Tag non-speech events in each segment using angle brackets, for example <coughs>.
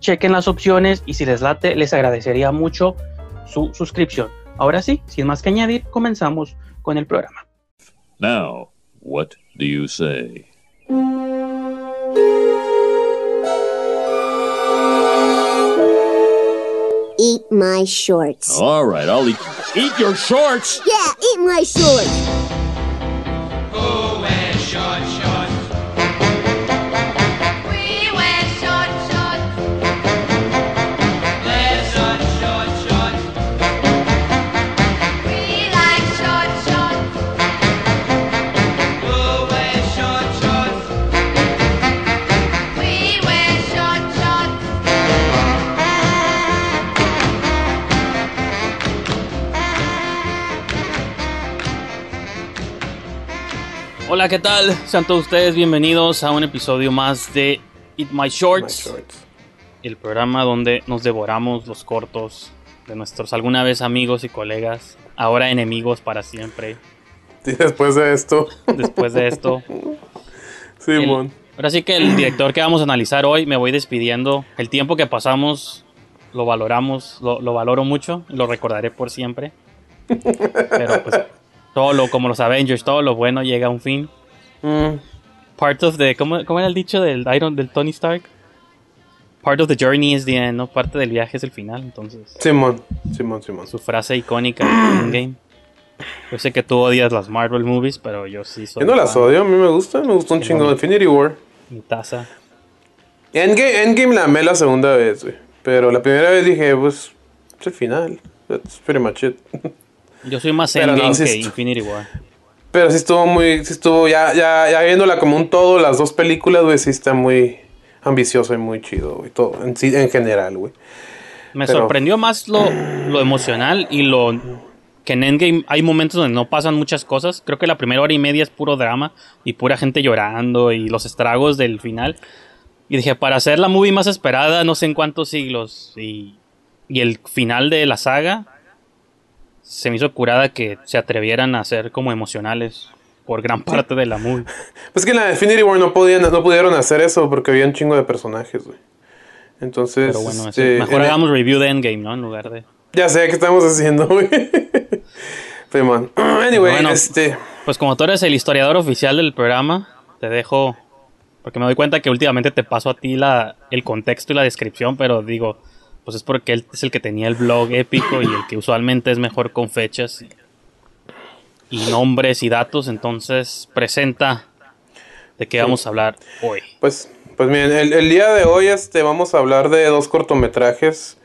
chequen las opciones y si les late, les agradecería mucho su suscripción. Ahora sí, sin más que añadir, comenzamos con el programa. Now, what do you say? Eat my shorts. All right, I'll eat. Eat your shorts! Yeah, eat my shorts. Hola, ¿qué tal? Sean todos ustedes bienvenidos a un episodio más de Eat My Shorts, el programa donde nos devoramos los cortos de nuestros alguna vez amigos y colegas, ahora enemigos para siempre. Y después de esto, Después de esto, <laughs> Simón. ahora sí que el director que vamos a analizar hoy me voy despidiendo. El tiempo que pasamos lo valoramos, lo, lo valoro mucho, lo recordaré por siempre. Pero pues todo lo, como los Avengers, todo lo bueno llega a un fin. Mm, Part of the, ¿cómo, cómo era el dicho del Iron del Tony Stark? Part of the journey is the end, ¿no? Parte del viaje es el final, entonces. Simón, Simón, Simón. Su frase icónica de Endgame. <clears throat> Yo sé que tú odias las Marvel movies, pero yo sí soy Yo no las odio, a mí me gusta, me gustó un chingo Simón. Infinity War. Mi taza. Endgame, Endgame la amé la segunda vez, güey. Pero la primera vez dije, pues, es el final. That's pretty much it. <laughs> Yo soy más Pero no, Endgame sí que Infinity War. Pero sí estuvo muy, sí estuvo, ya, ya, ya viéndola como un todo, las dos películas, güey, sí está muy ambicioso y muy chido, güey. Todo, en, sí, en general, güey. Me Pero- sorprendió más lo, lo emocional y lo que en Endgame hay momentos donde no pasan muchas cosas. Creo que la primera hora y media es puro drama y pura gente llorando y los estragos del final. Y dije, para hacer la movie más esperada, no sé en cuántos siglos, y, y el final de la saga, se me hizo curada que se atrevieran a ser como emocionales por gran parte de la movie. <laughs> Pues que en la Infinity War no, podían, no pudieron hacer eso porque había un chingo de personajes, güey. Entonces, Pero bueno, este, mejor en- hagamos review de Endgame, ¿no? En lugar de... Ya sé qué estamos haciendo, güey. <laughs> Simón. <clears throat> Anyway, Bueno. este. Pues como tú eres el historiador oficial del programa, te dejo Porque me doy cuenta que últimamente te paso a ti la, el contexto y la descripción, pero digo, pues es porque él es el que tenía el blog épico y el que usualmente es mejor con fechas y, y nombres y datos. Entonces, presenta de qué vamos a hablar hoy. Pues, pues miren, el, el día de hoy este, vamos a hablar de dos cortometrajes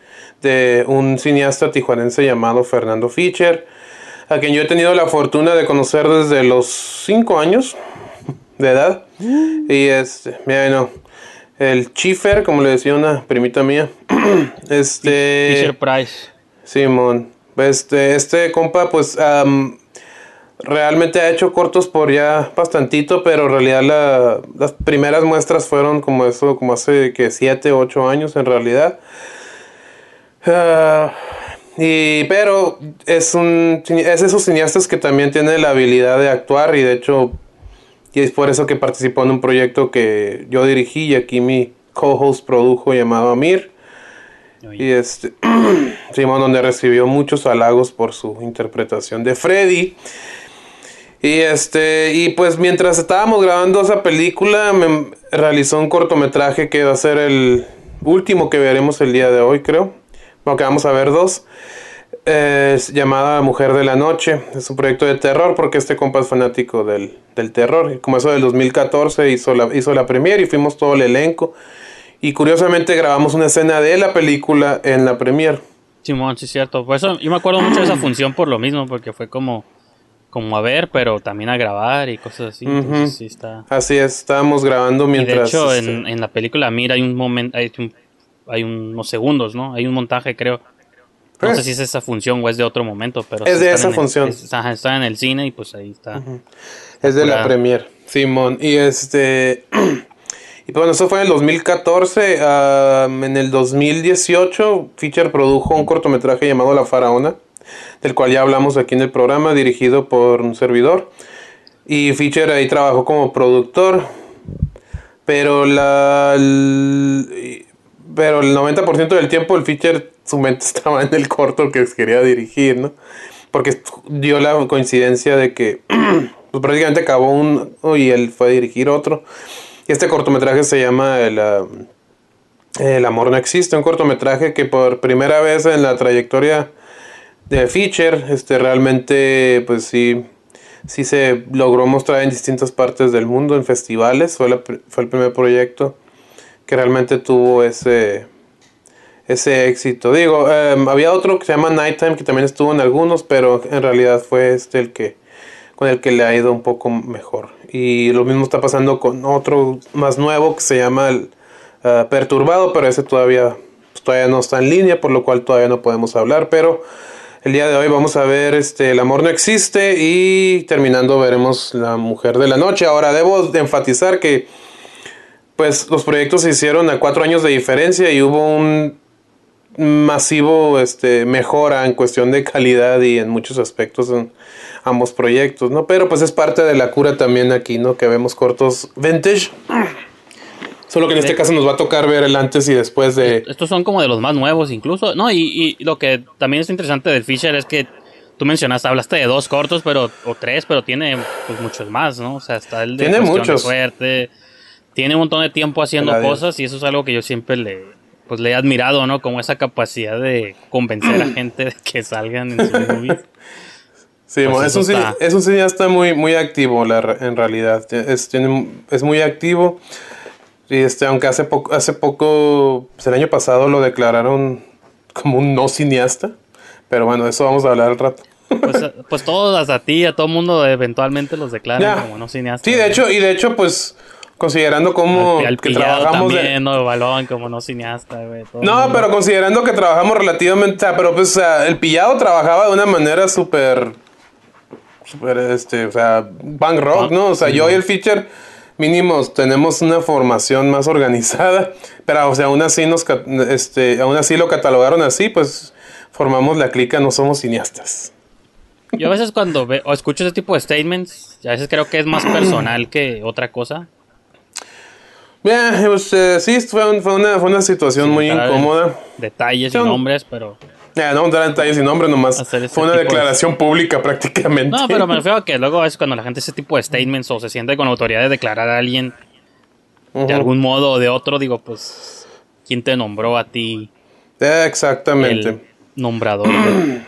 de un cineasta tijuanense llamado Fernando Fischer, a quien yo he tenido la fortuna de conocer desde los 5 años de edad. Y este, bueno, el Chifer, como le decía una primita mía, <coughs> este... Fisher Price. Simón. Este, este compa, pues, realmente ha hecho cortos por ya bastantito, pero en realidad la- las primeras muestras fueron como eso, como hace que 7, 8 años en realidad. Ah, y, pero es un es de esos cineastas que también tiene la habilidad de actuar y de hecho y es por eso que participó en un proyecto que yo dirigí y aquí mi co-host produjo llamado Amir. Y este, <clears throat> Simón, donde recibió muchos halagos por su interpretación de Freddy. Y este, y pues mientras estábamos grabando esa película, me realizó un cortometraje que va a ser el último que veremos el día de hoy, creo. Bueno, que vamos a ver dos. Es llamada Mujer de la Noche. Es un proyecto de terror porque este compa es fanático del, del terror. Como eso del 2014 hizo la, hizo la premiere y fuimos todo el elenco. Y curiosamente grabamos una escena de la película en la premiere. Simón, sí, es cierto. Por eso yo me acuerdo mucho de esa función por lo mismo, porque fue como, como a ver, pero también a grabar y cosas así. Entonces, Ujú. sí está. Así es, estábamos grabando Y de mientras... hecho, este, en, en la película Mira hay un momento, hay, un- hay unos segundos, ¿no? Hay un montaje, creo. No sé si es esa función o es de otro momento, pero Es de esa en el- función. es- está en el cine y pues ahí está. Es de la premier, Simón. Y este. <clears throat> Y bueno, eso fue en el 2014. am, en el 2018, Fischer produjo un cortometraje llamado La Faraona, del cual ya hablamos aquí en el programa, dirigido por un servidor. Y Fischer ahí trabajó como productor. Pero la. pero el 90% del tiempo el Fischer, su mente <laughs> estaba en el corto que quería dirigir, ¿no? Porque dio la coincidencia de que <clears throat> pues prácticamente acabó uno y él fue a dirigir otro. Y este cortometraje se llama El, ah, El amor no existe, un cortometraje que por primera vez en la trayectoria de Fischer, este realmente pues sí sí se logró mostrar en distintas partes del mundo en festivales, fue, la fue el primer proyecto que realmente tuvo ese ese éxito. Digo, em, había otro que se llama Nighttime que también estuvo en algunos, pero en realidad fue este el que con el que le ha ido un poco mejor. Y lo mismo está pasando con otro más nuevo que se llama el, ah, Perturbado, pero ese todavía pues, todavía no está en línea, por lo cual todavía no podemos hablar, pero el día de hoy vamos a ver este El amor no existe y terminando veremos La mujer de la noche. Ahora debo de enfatizar que pues los proyectos se hicieron a cuatro años de diferencia y hubo un masivo este mejora en cuestión de calidad y en muchos aspectos en ambos proyectos, ¿no? Pero pues es parte de la cura también aquí, ¿no? Que vemos cortos vintage. Solo que en este caso nos va a tocar ver el antes y después de Estos son como de los más nuevos incluso. No, y, y lo que también es interesante del Fisher es que tú mencionaste, hablaste de dos cortos, pero o tres, pero tiene pues muchos más, ¿no? O sea, está el de Tiene de muchos. Suerte. Tiene un montón de tiempo haciendo cosas y eso es algo que yo siempre le pues le he admirado, ¿no? Como esa capacidad de convencer a gente de que salgan en sus movies. <laughs> Sí, Pues eso un, cine- está. es un cineasta muy, muy activo la en realidad. Es, es muy activo. Y este, aunque hace poco, hace poco, pues el año pasado lo declararon como un no cineasta. Pero bueno, de eso vamos a hablar al rato. Pues, eh, pues todos, hasta ti, a todo mundo eventualmente los declaran Ya. como no cineastas. Sí, de hecho, y de hecho, pues, considerando como al, al que trabajamos de- ¿no? Balón como no cineasta, güey. todo el No, mundo. pero considerando que trabajamos relativamente, o sea, pero pues, o sea, el pillado trabajaba de una manera súper, súper, este, o sea, punk rock, ¿no? O sea, yo y el feature mínimos tenemos una formación más organizada, pero, o sea, aún así nos, este, aún así lo catalogaron así, pues, formamos la clica, no somos cineastas. Yo a veces cuando ve, o escucho ese tipo de statements, a veces creo que es más personal que otra cosa. Bien, pues, eh, sí, fue, un- fue una, fue una situación muy incómoda. Detalles y nombres, pero... No entrar en detalles sin nombre nomás. Fue una de- declaración pública prácticamente. No, pero me <laughs> refiero a que luego veces cuando la gente hace ese tipo de statements o se siente con autoridad de declarar a alguien, de algún modo o de otro, digo, pues, ¿quién te nombró a ti Exactamente. el nombrador, de-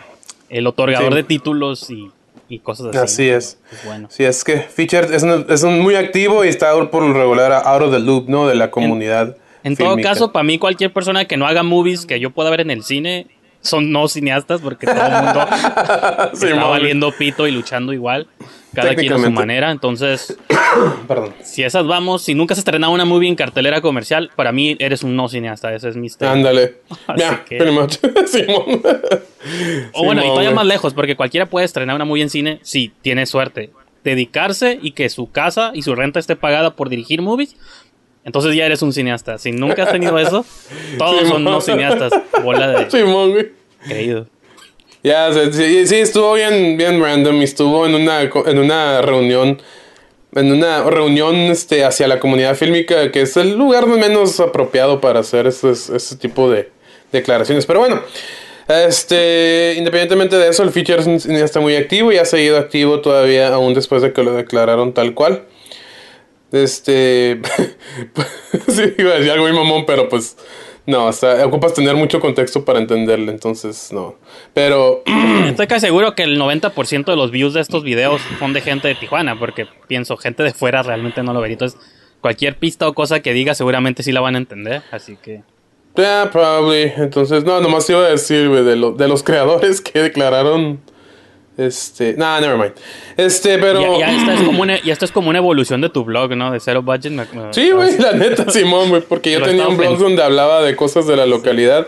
el otorgador Sí. de títulos y, y cosas así? Así es. Pues bueno. Sí, es que Feature es, un, es un muy activo y está por lo regular out of the loop, ¿no? De la comunidad. En todo fílmica. caso, para mí, cualquier persona que no haga movies que yo pueda ver en el cine son no cineastas porque todo el mundo <laughs> Sí, está valiendo pito y luchando igual. Cada quien a su manera. Entonces, <coughs> Perdón. si esas vamos, si nunca has estrenado una movie en cartelera comercial, para mí eres un no cineasta. Ese es mi style. Ándale. <laughs> Ya, que- pretty much. <laughs> Simón. O bueno, y Simón, todavía güey. más lejos, porque cualquiera puede estrenar una movie en cine si tiene suerte. Dedicarse y que su casa y su renta esté pagada por dirigir movies. Entonces ya eres un cineasta. Si nunca has tenido eso, <laughs> todos son no cineastas. Bola de Simón, güey. creído. Ya, sí, sí, estuvo bien, bien random y estuvo en una, en una reunión, en una reunión este, hacia la comunidad fílmica, que es el lugar menos apropiado para hacer ese, ese tipo de declaraciones. Pero bueno, este, independientemente de eso, el feature es un cineasta muy activo y ha seguido activo todavía, aún después de que lo declararon tal cual. Este, <laughs> <laughs> sí, iba a decir algo muy mamón, pero pues no, o sea, ocupas tener mucho contexto para entenderle, entonces no. Pero <clears throat> Estoy casi seguro que el 90% de los views de estos videos son de gente de Tijuana, porque pienso, gente de fuera realmente no lo vería. Entonces, cualquier pista o cosa que diga seguramente sí la van a entender. Así que... Yeah, probably. Entonces, no, nomás iba a decir, güey, de, lo- de los creadores que declararon. Este. Nah, never mind. Este, pero. Ya, ya esta es como una, <clears throat> ya es como una evolución de tu blog, ¿no? De Zero Budget. me- me- Sí, güey, la neta, <laughs> Simón, güey, porque yo tenía un blog pensando. donde hablaba de cosas de la localidad.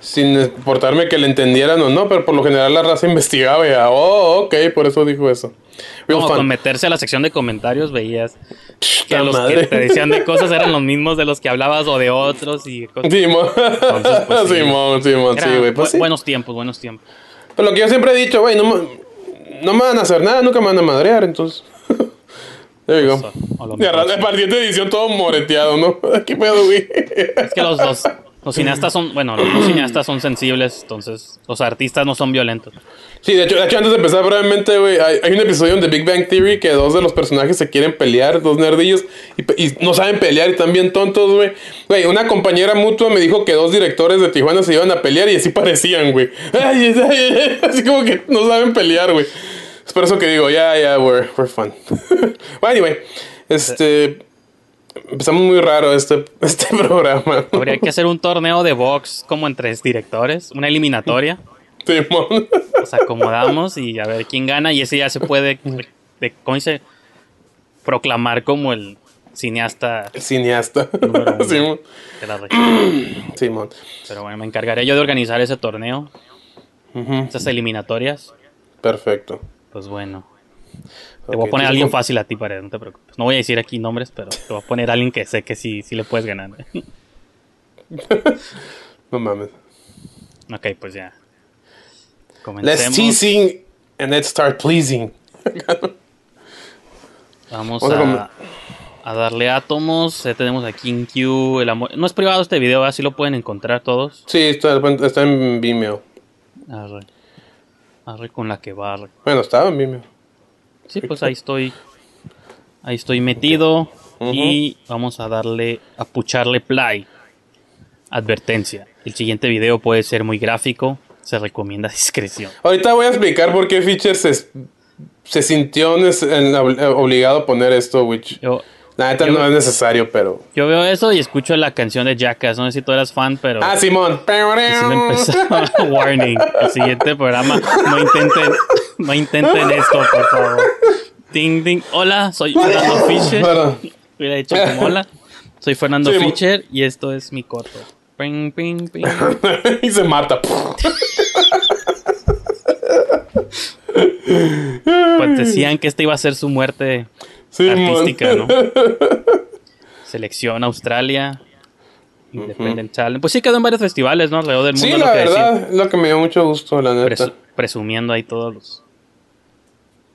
Sin importarme que le entendieran o no, pero por lo general la raza investigaba y ya, oh, ok, por eso dijo eso. Real Como fun. con meterse a la sección de comentarios veías que los madre. que te decían de cosas eran los <laughs> mismos de los que hablabas o de otros y cosas. Simón, Entonces, pues, <laughs> sí. Simón, Simón, Era sí, güey, pues bu- sí. Buenos tiempos, buenos tiempos. Pero lo que yo siempre he dicho, güey, no, me- no me van a hacer nada, nunca me van a madrear, entonces. <laughs> There you go. Pues, Y a sí. siguiente edición todo moreteado, ¿no? <laughs> ¿Qué pedo, güey? Es que los, los, los cineastas son, bueno, los cineastas son sensibles, entonces los artistas no son violentos. Sí, de hecho, de hecho, antes de empezar brevemente, güey, hay, un episodio de Big Bang Theory que dos de los personajes se quieren pelear, dos nerdillos, y, no saben pelear y están bien tontos, güey. Güey, una compañera mutua me dijo que dos directores de Tijuana se iban a pelear y así parecían, güey. <laughs> Ay, Así como que no saben pelear, güey. Es por eso que digo, ya, ya, we're, we're fun. <laughs> bueno, anyway, este... Empezamos muy raro este, <laughs> este programa. Habría que hacer un torneo de box como entre directores, una eliminatoria. Simón. Nos acomodamos y a ver quién gana y ese ya se puede, de, ¿cómo dice? Proclamar como el cineasta Cineasta. número uno <laughs> Simón. de la región. Simón. Pero bueno, me encargaré yo de organizar ese torneo, esas eliminatorias. Perfecto. Pues bueno, te voy a poner a alguien ¿cómo- fácil a ti, Pared, no te preocupes. No voy a decir aquí nombres, pero te voy a poner a alguien que sé que sí, sí le puedes ganar. <laughs> No mames. ok, pues ya. Let's Comencemos. teasing and let's start pleasing. <laughs> Vamos a a, a darle átomos. Ya tenemos aquí en Q el amor. No es privado este video, así lo pueden encontrar todos. Sí, está, está en Vimeo. Arre. Arre con la que barre. Bueno, estaba en Vimeo. Sí, pues ahí estoy. Ahí estoy metido. Y vamos a darle, a pucharle play. Advertencia. El siguiente video puede ser muy gráfico. Se recomienda <laughs> discreción. Ahorita voy a explicar por qué Fischer se, se sintió en- obligado a poner esto, which Yo, la neta yo- no es necesario, pero... yo veo eso y escucho la canción de Jackass. No sé si tú eras fan, pero. Ah, Simón. Y sí me empezó <laughs> warning. El siguiente programa no intenten, <laughs> no intenten esto, por favor. Ding ding. Hola, soy Fernando Fischer. Perdón. Hubiera dicho como hola. Soy Fernando Sí, Fischer y esto es mi coto. Ping, ping, ping. <laughs> y se mata. Pues decían que esta iba a ser su muerte artística, ¿no? <laughs> Selección Australia. Independent Talent. Pues sí quedó en varios festivales, ¿no? Alrededor del mundo. Sí, lo la decía. verdad, es lo que me dio mucho gusto, la neta. Presu- presumiendo ahí todos los.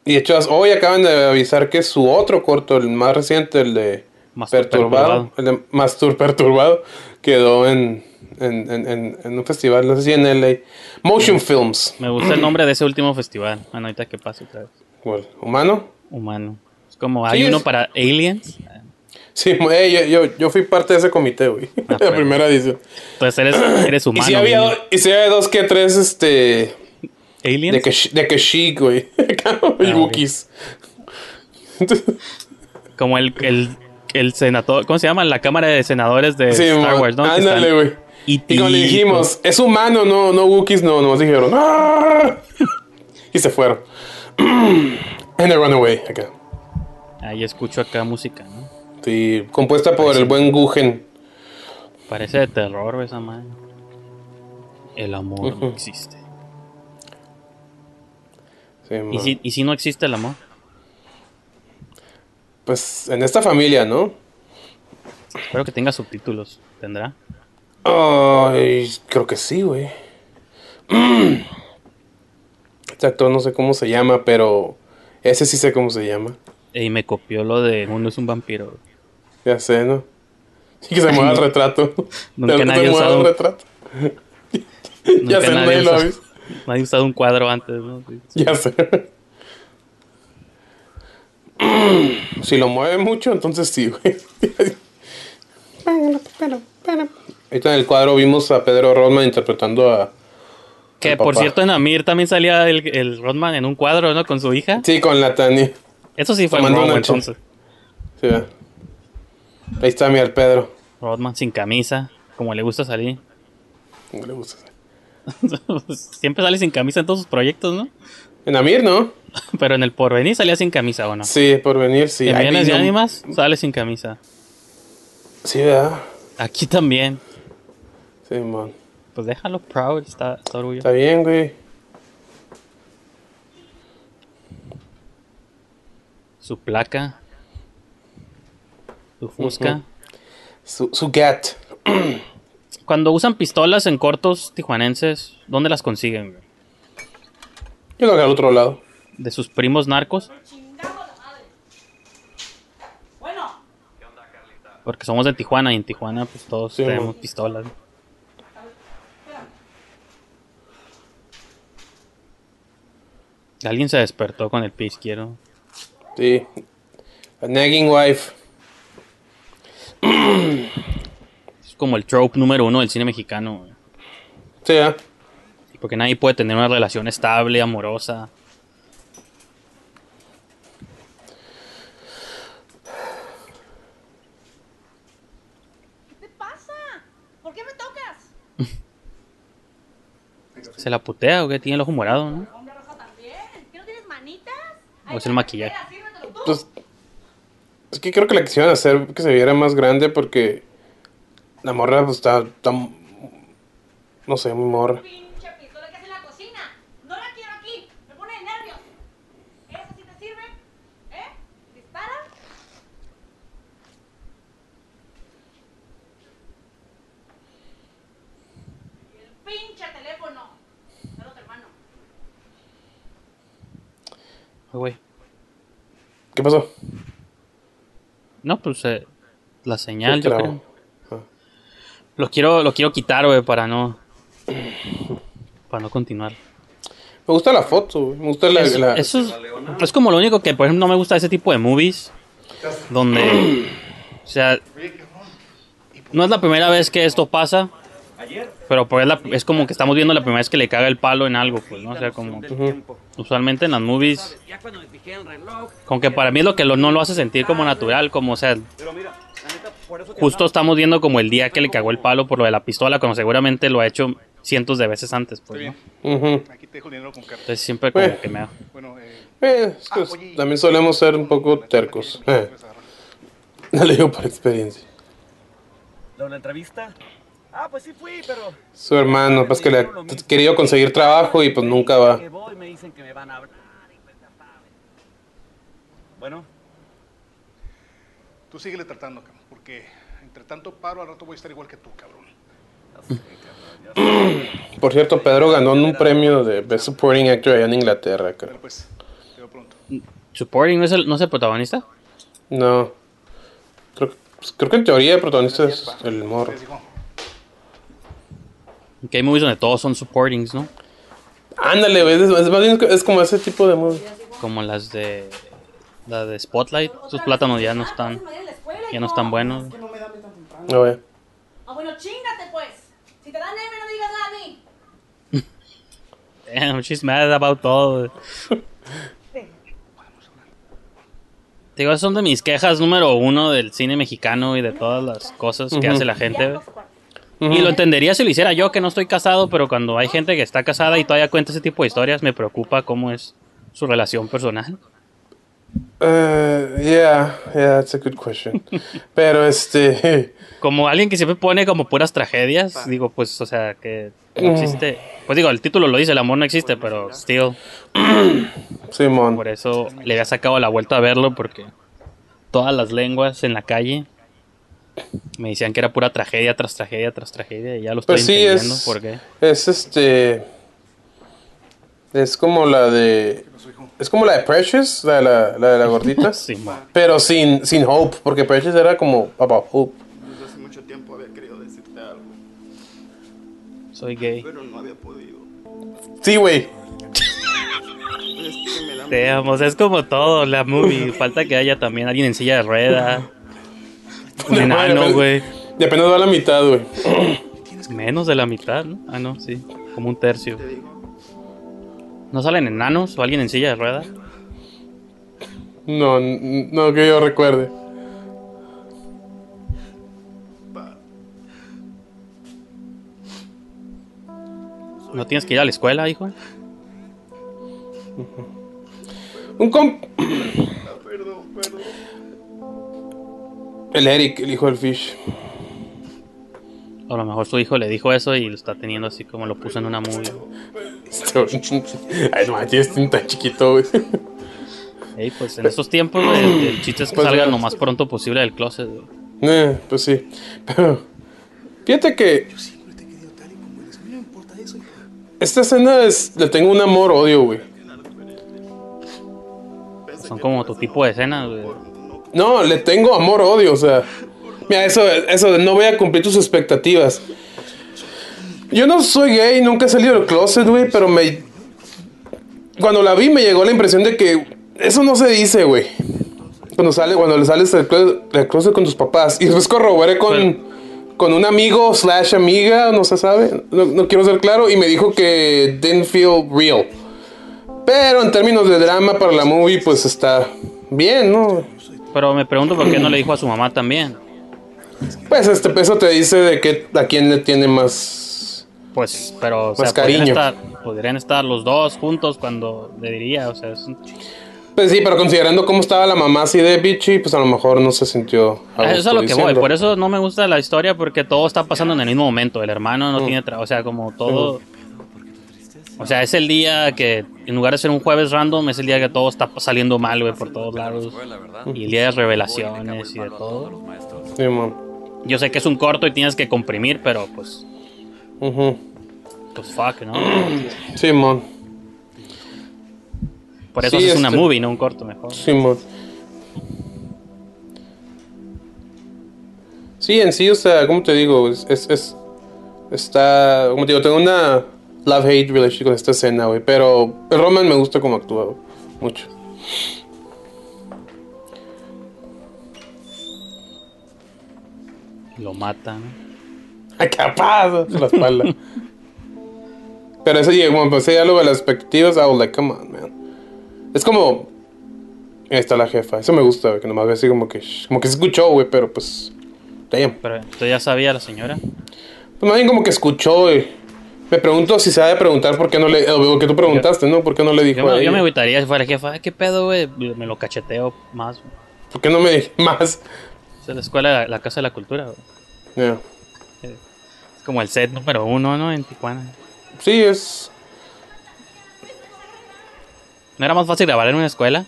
Y de hecho, hoy acaban de avisar que su otro corto, el más reciente, el de Mastur Perturbado, el de Mastur Perturbado, quedó en, en, en, en- un festival, no sé si en LA. Motion Films. Me gusta el nombre de ese último festival. Bueno, ahorita que pase otra vez. ¿Cuál? ¿Humano? Humano. Es como hay Sí, uno es- para aliens. Sí, <laughs> eh, yo, yo, yo fui parte de ese comité, güey. <laughs> la pero- primera edición. Entonces eres, <clears throat> eres Y humano. si había, do- y sí había dos que tres, este. Aliens. De que, de chic, güey. <laughs> y Ah, ok. Wookiees. Como el, el, el senador. ¿Cómo se llama? La Cámara de Senadores de Sí, Star Wars, ¿no? Ándale, güey. Y, Y como le y- dijimos, es humano, no, no Wookiees, no, nomás dijeron. "Ah". y se fueron. <clears throat> And they run away acá. Ahí escucho acá música, ¿no? Compuesta por el buen Gugen. Parece de terror esa madre. El amor no existe. Sí, ¿Y si, ¿Y si no existe el amor? Pues en esta familia, ¿no? Espero que tenga subtítulos. ¿Tendrá? Ay, creo que sí, güey. <clears throat> Este actor no sé cómo se llama, pero ese sí sé cómo se llama. Y me copió lo de Mundo es un vampiro. Ya sé, ¿no? Y que se mueva el retrato. Nunca nadie usado- el retrato. ya sé, nadie lo ha visto. Nadie ha usado un cuadro antes, ¿no? Sí. Ya sé. si lo mueve mucho, entonces sí, güey. Ahorita en el cuadro vimos a Pedro Rodman interpretando a... Que por papá. cierto en Amir también salía el, el Rodman en un cuadro, ¿no? Con su hija. Sí, con la Tania. Eso sí fue Tomando robo una che- entonces. Sí. Ahí está mi Pedro. Rodman sin camisa, como le gusta salir. ¿Cómo le gusta? <laughs> Siempre sale sin camisa en todos sus proyectos, ¿no? En Amir, ¿no? <laughs> Pero en el porvenir salía sin camisa, ¿o no? Sí, por venir, sí. en de no- Ánimas sale sin camisa. Sí, ¿verdad? Aquí también. Sí, man. Pues déjalo proud, está, está orgulloso. Está bien, güey. Su placa. Su fusca. Su, su gat. Cuando usan pistolas en cortos tijuanenses, ¿dónde las consiguen? güey? Yo creo que al otro lado. ¿De sus primos narcos? Porque somos de Tijuana y en Tijuana pues todos Sí, tenemos mo. pistolas. Alguien se despertó con el pie izquierdo. Sí. A nagging wife. Es como el trope número uno del cine mexicano. Sí, ¿verdad? Porque nadie puede tener una relación estable, amorosa. ¿Qué te pasa? ¿Por qué me tocas? <laughs> Se la putea o que tiene el ojo morado, ¿no? Hombre rojo también. ¿Qué no tienes manitas? O es el maquillaje. Pues, es que creo que la quisieron hacer que se viera más grande porque la morra pues está, está no sé, muy morra. Pinche pistola que hace en la cocina. No la quiero aquí. Me pone de nervios. ¿Esa sí te sirve? ¿Eh? ¿Dispara? Y el pinche teléfono. Ay, güey. ¿Qué pasó? No, pues eh, la señal, Se yo creo. Lo quiero, lo quiero quitar, güey, para no. Para no continuar. Me gusta la foto, güey. me gusta la... Es- la- eso es, es como lo único que, por ejemplo, no me gusta ese tipo de movies. Donde. o sea. No es la primera vez que esto pasa. Pero pues es, la- es como que estamos viendo la primera vez que le caga el palo en algo, pues, ¿no? O sea, como. Usualmente en las movies. Como que para mí es lo que lo- no lo hace sentir como natural, como, o sea. Justo estamos viendo como el día que le cagó el palo por lo de la pistola, como seguramente lo ha hecho cientos de veces antes, pues, ¿no? Ujú. Aquí te dejo el dinero con carta. Entonces siempre como Bueno. que me da. Eh, Eh, Ah, también solemos ser un poco tercos. Eh, lo digo por experiencia. ¿Lo de la entrevista? Ah, pues sí fui, pero... Su hermano, pues que le ha querido conseguir trabajo y pues nunca va. Que voy me dicen que me van a hablar. y pues ya sabes. Bueno, tú síguele tratando, cabrón, porque entre tanto paro al rato voy a estar igual que tú, cabrón. ya sé, cabrón, ya sé. <clears throat> Por cierto, Pedro ganó un premio de Best Supporting Actor allá en Inglaterra, creo. Pero pues, te veo pronto. Supporting no es el, no es el protagonista. No. Creo, pues, creo que en teoría el protagonista es el morro. Que hay movies donde todos son supportings, ¿no? Ándale, güey, es, es más bien es como ese tipo de movie. Como las de. La de Spotlight. Sus plátanos ya no están. ¿En la escuela? ya no están buenos. A ver. Ah, bueno, chingate pues. Si te dan M, no digas nada a mí. <laughs> Damn, she's mad about todo. <laughs> Digo, esas son de mis quejas número uno del cine mexicano y de todas las cosas que hace la gente. Y lo entendería si lo hiciera yo, que no estoy casado, pero cuando hay gente que está casada y todavía cuenta ese tipo de historias, me preocupa cómo es su relación personal. Uh, yeah, yeah, that's a good question. <laughs> Pero este. Como alguien que siempre pone como puras tragedias, digo, pues, o sea, que no existe. Pues digo, el título lo dice, el amor no existe, pero still, <clears throat> Simón. por eso le había sacado la vuelta a verlo, porque todas las lenguas en la calle me decían que era pura tragedia tras tragedia tras tragedia, y ya lo estoy Pues sí, entendiendo es. por qué. Es este. Es como la de. Es como la de Precious, la de la, la, de la gordita. <laughs> Sí, man. Pero sin, sin Hope, porque Precious era como about Hope. Desde hace mucho tiempo había querido decirte algo, Soy gay. pero no había podido. Sí, güey. Es que me da Veamos, es como todo, la movie. Falta que haya también alguien en silla de rueda. Un enano, güey. Y apenas va la mitad, güey. <clears throat> Menos de la mitad, ¿no? Ah, no, sí. Como un tercio. ¿No salen enanos o alguien en silla de rueda? No, no que yo recuerde. ¿No tienes que ir a la escuela, hijo? Un comp. El Eric, el hijo del Fish. A lo mejor su hijo le dijo eso y lo está teniendo así como lo puso en una movie. Ay, no manches, es tan chiquito, güey. Ey, pues en estos tiempos, güey, el, el chiste es que Pues, salgan ya. lo más pronto posible del closet, güey. Eh, pues sí. Pero. Fíjate que. Esta escena es. Le tengo un amor-odio, güey. Son como tu tipo de escenas, güey. No, le tengo amor-odio, o sea. Mira, eso, eso de no voy a cumplir tus expectativas. Yo no soy gay, nunca he salido del closet, güey, pero me. Cuando la vi me llegó la impresión de que eso no se dice, güey. Cuando sale, cuando le sales del closet, con tus papás. Y después corroboré con, Bueno. con un amigo slash amiga, no se sabe, no, no quiero ser claro, y me dijo que didn't feel real. Pero en términos de drama para la movie, pues está bien, ¿no? Pero me pregunto por qué no le dijo a su mamá también. Pues este peso te dice de que a quién le tiene más. Pues, pero, o sea, Más podrían cariño. estar, podrían estar los dos juntos cuando le diría, o sea, es un- Pues sí, pero considerando cómo estaba la mamá así de bitchy, pues a lo mejor no se sintió. a Eso es a lo que voy, por eso no me gusta la historia porque todo está pasando en el mismo momento. El hermano Mm. no tiene trabajo, o sea, como todo. O sea, es el día que, en lugar de ser un jueves random, es el día que todo está saliendo mal, güey, por todos lados. Y el día de revelaciones y de todo. Sí, man. Yo sé que es un corto y tienes que comprimir, pero pues, Ujú. pues fuck, ¿no? <clears throat> Sí, man. Por eso Sí, es una este- movie, no un corto mejor. Sí, man. Sí, en sí, o sea, como te digo, es, es, es- está, como te digo, tengo una love-hate relationship con esta escena, güey, pero el Roman me gusta como actúa, mucho. Lo mata, ¿no? <laughs> ¡Ay, capaz! La espalda. Pero ese, como empecé ya luego de las expectativas, I was like, come on, man. Es como. Ahí está la jefa. Eso me gusta, güey, que nomás ve así como que. Como que se escuchó, güey, pero pues. Damn. Pero usted ya sabía la señora. Pues más bien como que escuchó, güey. Me pregunto si se ha de preguntar por qué no le. Lo que tú preguntaste, ¿no? ¿Por qué no le dijo Yo a me, yo me agüitaría si fuera jefa. Ay, ¿Qué pedo, güey? Me lo cacheteo más. ¿Por qué no me dije más? Es la escuela, la casa de la cultura, güey. Yeah. Es como el set número uno, ¿no? En Tijuana. Sí, es. ¿No era más fácil grabar en una escuela?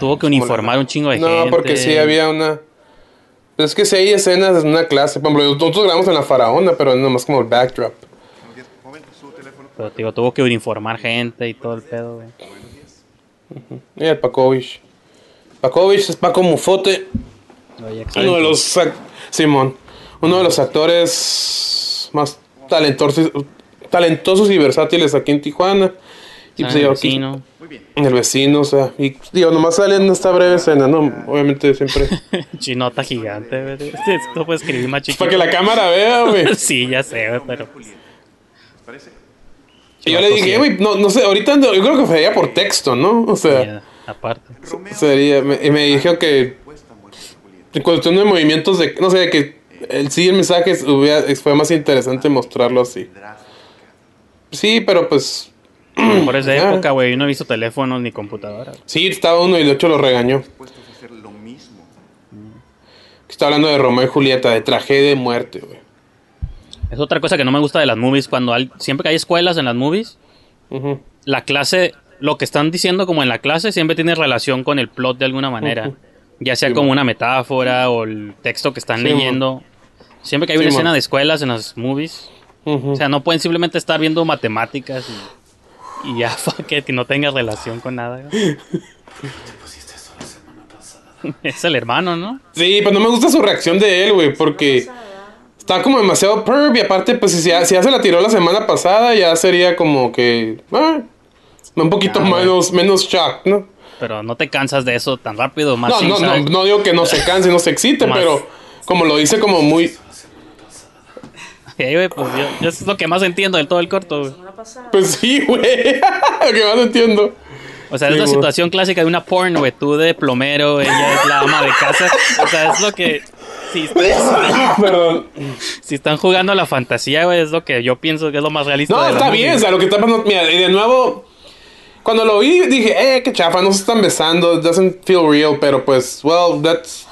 Tuvo que uniformar un chingo de No, gente. porque sí había una. Es que si hay escenas en una clase. Por ejemplo, nosotros grabamos en la faraona, pero nomás como el backdrop. Pero digo, tuvo que uniformar gente y todo el pedo, güey. Y el Pakovich. Pakovich es Paco Mufote. Oye, Uno de los. Simón. Uno de los actores más talentosos, talentosos y versátiles aquí en Tijuana. Y pues yo aquí. Vecino. Muy bien. El vecino, o sea, y digo, nomás sale en esta breve escena, ¿no? Obviamente siempre. <laughs> Chinota gigante, güey. <laughs> Esto puede escribir más chiquito. Para que la cámara vea, güey. <laughs> sí, ya sé, güey, pero. pues, ¿Les parece? Y yo le dije, güey, no, no sé, ahorita ando- yo creo que sería por texto, ¿no? O sea, aparte. Sería. me- y me dijeron que en cuestión de movimientos de. No sé, que el sí, el mensaje es- hubiera- fue más interesante mostrarlo así. Sí, pero pues. Por esa <clears throat> Ah. época, güey, yo no he visto teléfonos ni computadoras. Sí, estaba uno y de hecho lo regañó. Está hablando de Romeo y Julieta, de tragedia y muerte, güey. Es otra cosa que no me gusta de las movies. Cuando hay, siempre que hay escuelas en las movies, la clase, lo que están diciendo como en la clase, siempre tiene relación con el plot de alguna manera. Ya sea Sí, como mo. una metáfora o el texto que están Sí, leyendo. Siempre que hay Sí, una escena de escuelas en las movies, o sea, no pueden simplemente estar viendo matemáticas y, y ya, <laughs> fuck it, que no tenga relación con nada. <laughs> es el hermano, ¿no? Sí, pero no me gusta su reacción de él, güey, porque está como demasiado perv y aparte, pues si, ya- si ya se la tiró la semana pasada, ya sería como que... ah, un poquito menos, menos shock, ¿no? Pero no te cansas de eso tan rápido, más No, no, no, no digo que no se canse, no se excite, <laughs> Más. pero como lo dice como muy... Sí, güey, pues yo, yo es lo que más entiendo del todo el corto, güey. Pues sí, güey, <laughs> lo que más entiendo. O sea, Sí, es la situación clásica de una porn, güey. Tú de plomero, ella es la ama de casa. O sea, es lo que. Si, <laughs> Perdón. si están jugando a la fantasía, güey, es lo que yo pienso que es lo más realista. No, de está bien, o sea, lo que está pasando... Mira, y de nuevo... Cuando lo vi, dije, eh, qué chafa, no se están besando, it doesn't feel real, pero pues, well, that's...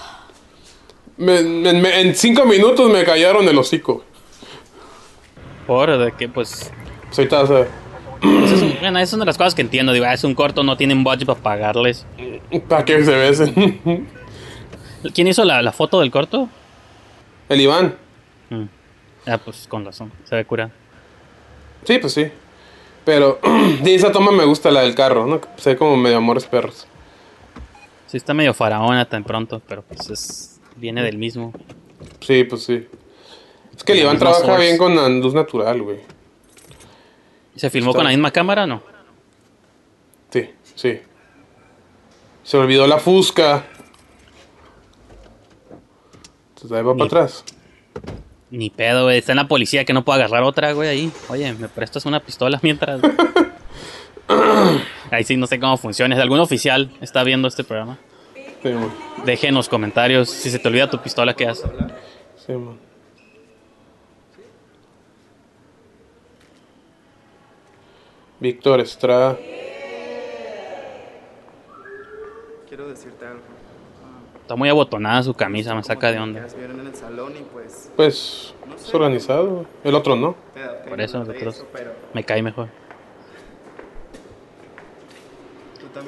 me- me- me- en cinco minutos me callaron el hocico. Por de que, pues. Pues ahorita, o sea, pues es, un- bueno, es una de las cosas que entiendo. Digo, ah, es un corto, no tienen budget para pagarles. <laughs> para que se besen. ¿Quién hizo la, la foto del corto? el Iván. Mm. Ah, pues con razón. Se ve cura. Sí, pues sí. Pero <clears throat> de esa toma me gusta la del carro, ¿no? Se ve como medio amores perros. Sí, está medio faraona tan pronto, pero pues es. Viene del mismo. Sí, pues sí. Es que el Iván trabaja source. bien con la luz natural, güey. ¿Se filmó Está con la misma cámara o no? Sí, sí. Se olvidó la fusca. Ahí va Ni- para atrás. Ni pedo, güey. Está en la policía que no puede agarrar otra, güey, ahí. Oye, ¿me prestas una pistola mientras? <laughs> ahí sí no sé cómo funciona. Algún oficial está viendo este programa, Sí, man. deje en los comentarios si se te olvida tu pistola, ¿qué haces? Sí, man. Víctor Estrada. Está muy abotonada su camisa, me saca de onda. se vieron en el salón y pues. Pues, es organizado. güey. El otro no. Por eso nosotros eso, pero me cae mejor.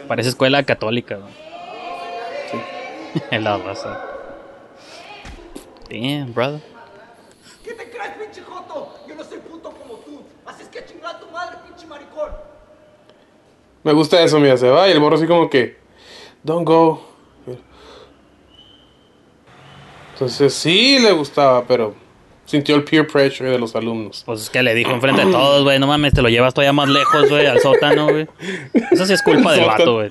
Parece escuela católica, güey. <laughs> En la raza. Damn, brother. ¿Qué te crees, pinche joto? Yo no soy puto como tú. Así es que chingar a tu madre, pinche maricón. Me gusta eso, mira, se va y el morro así como que, don't go. Entonces sí le gustaba, pero sintió el peer pressure de los alumnos. Pues es que le dijo enfrente de todos, güey, no mames, te lo llevas todavía más lejos, güey, al sótano, güey. Eso sí es culpa del vato, güey.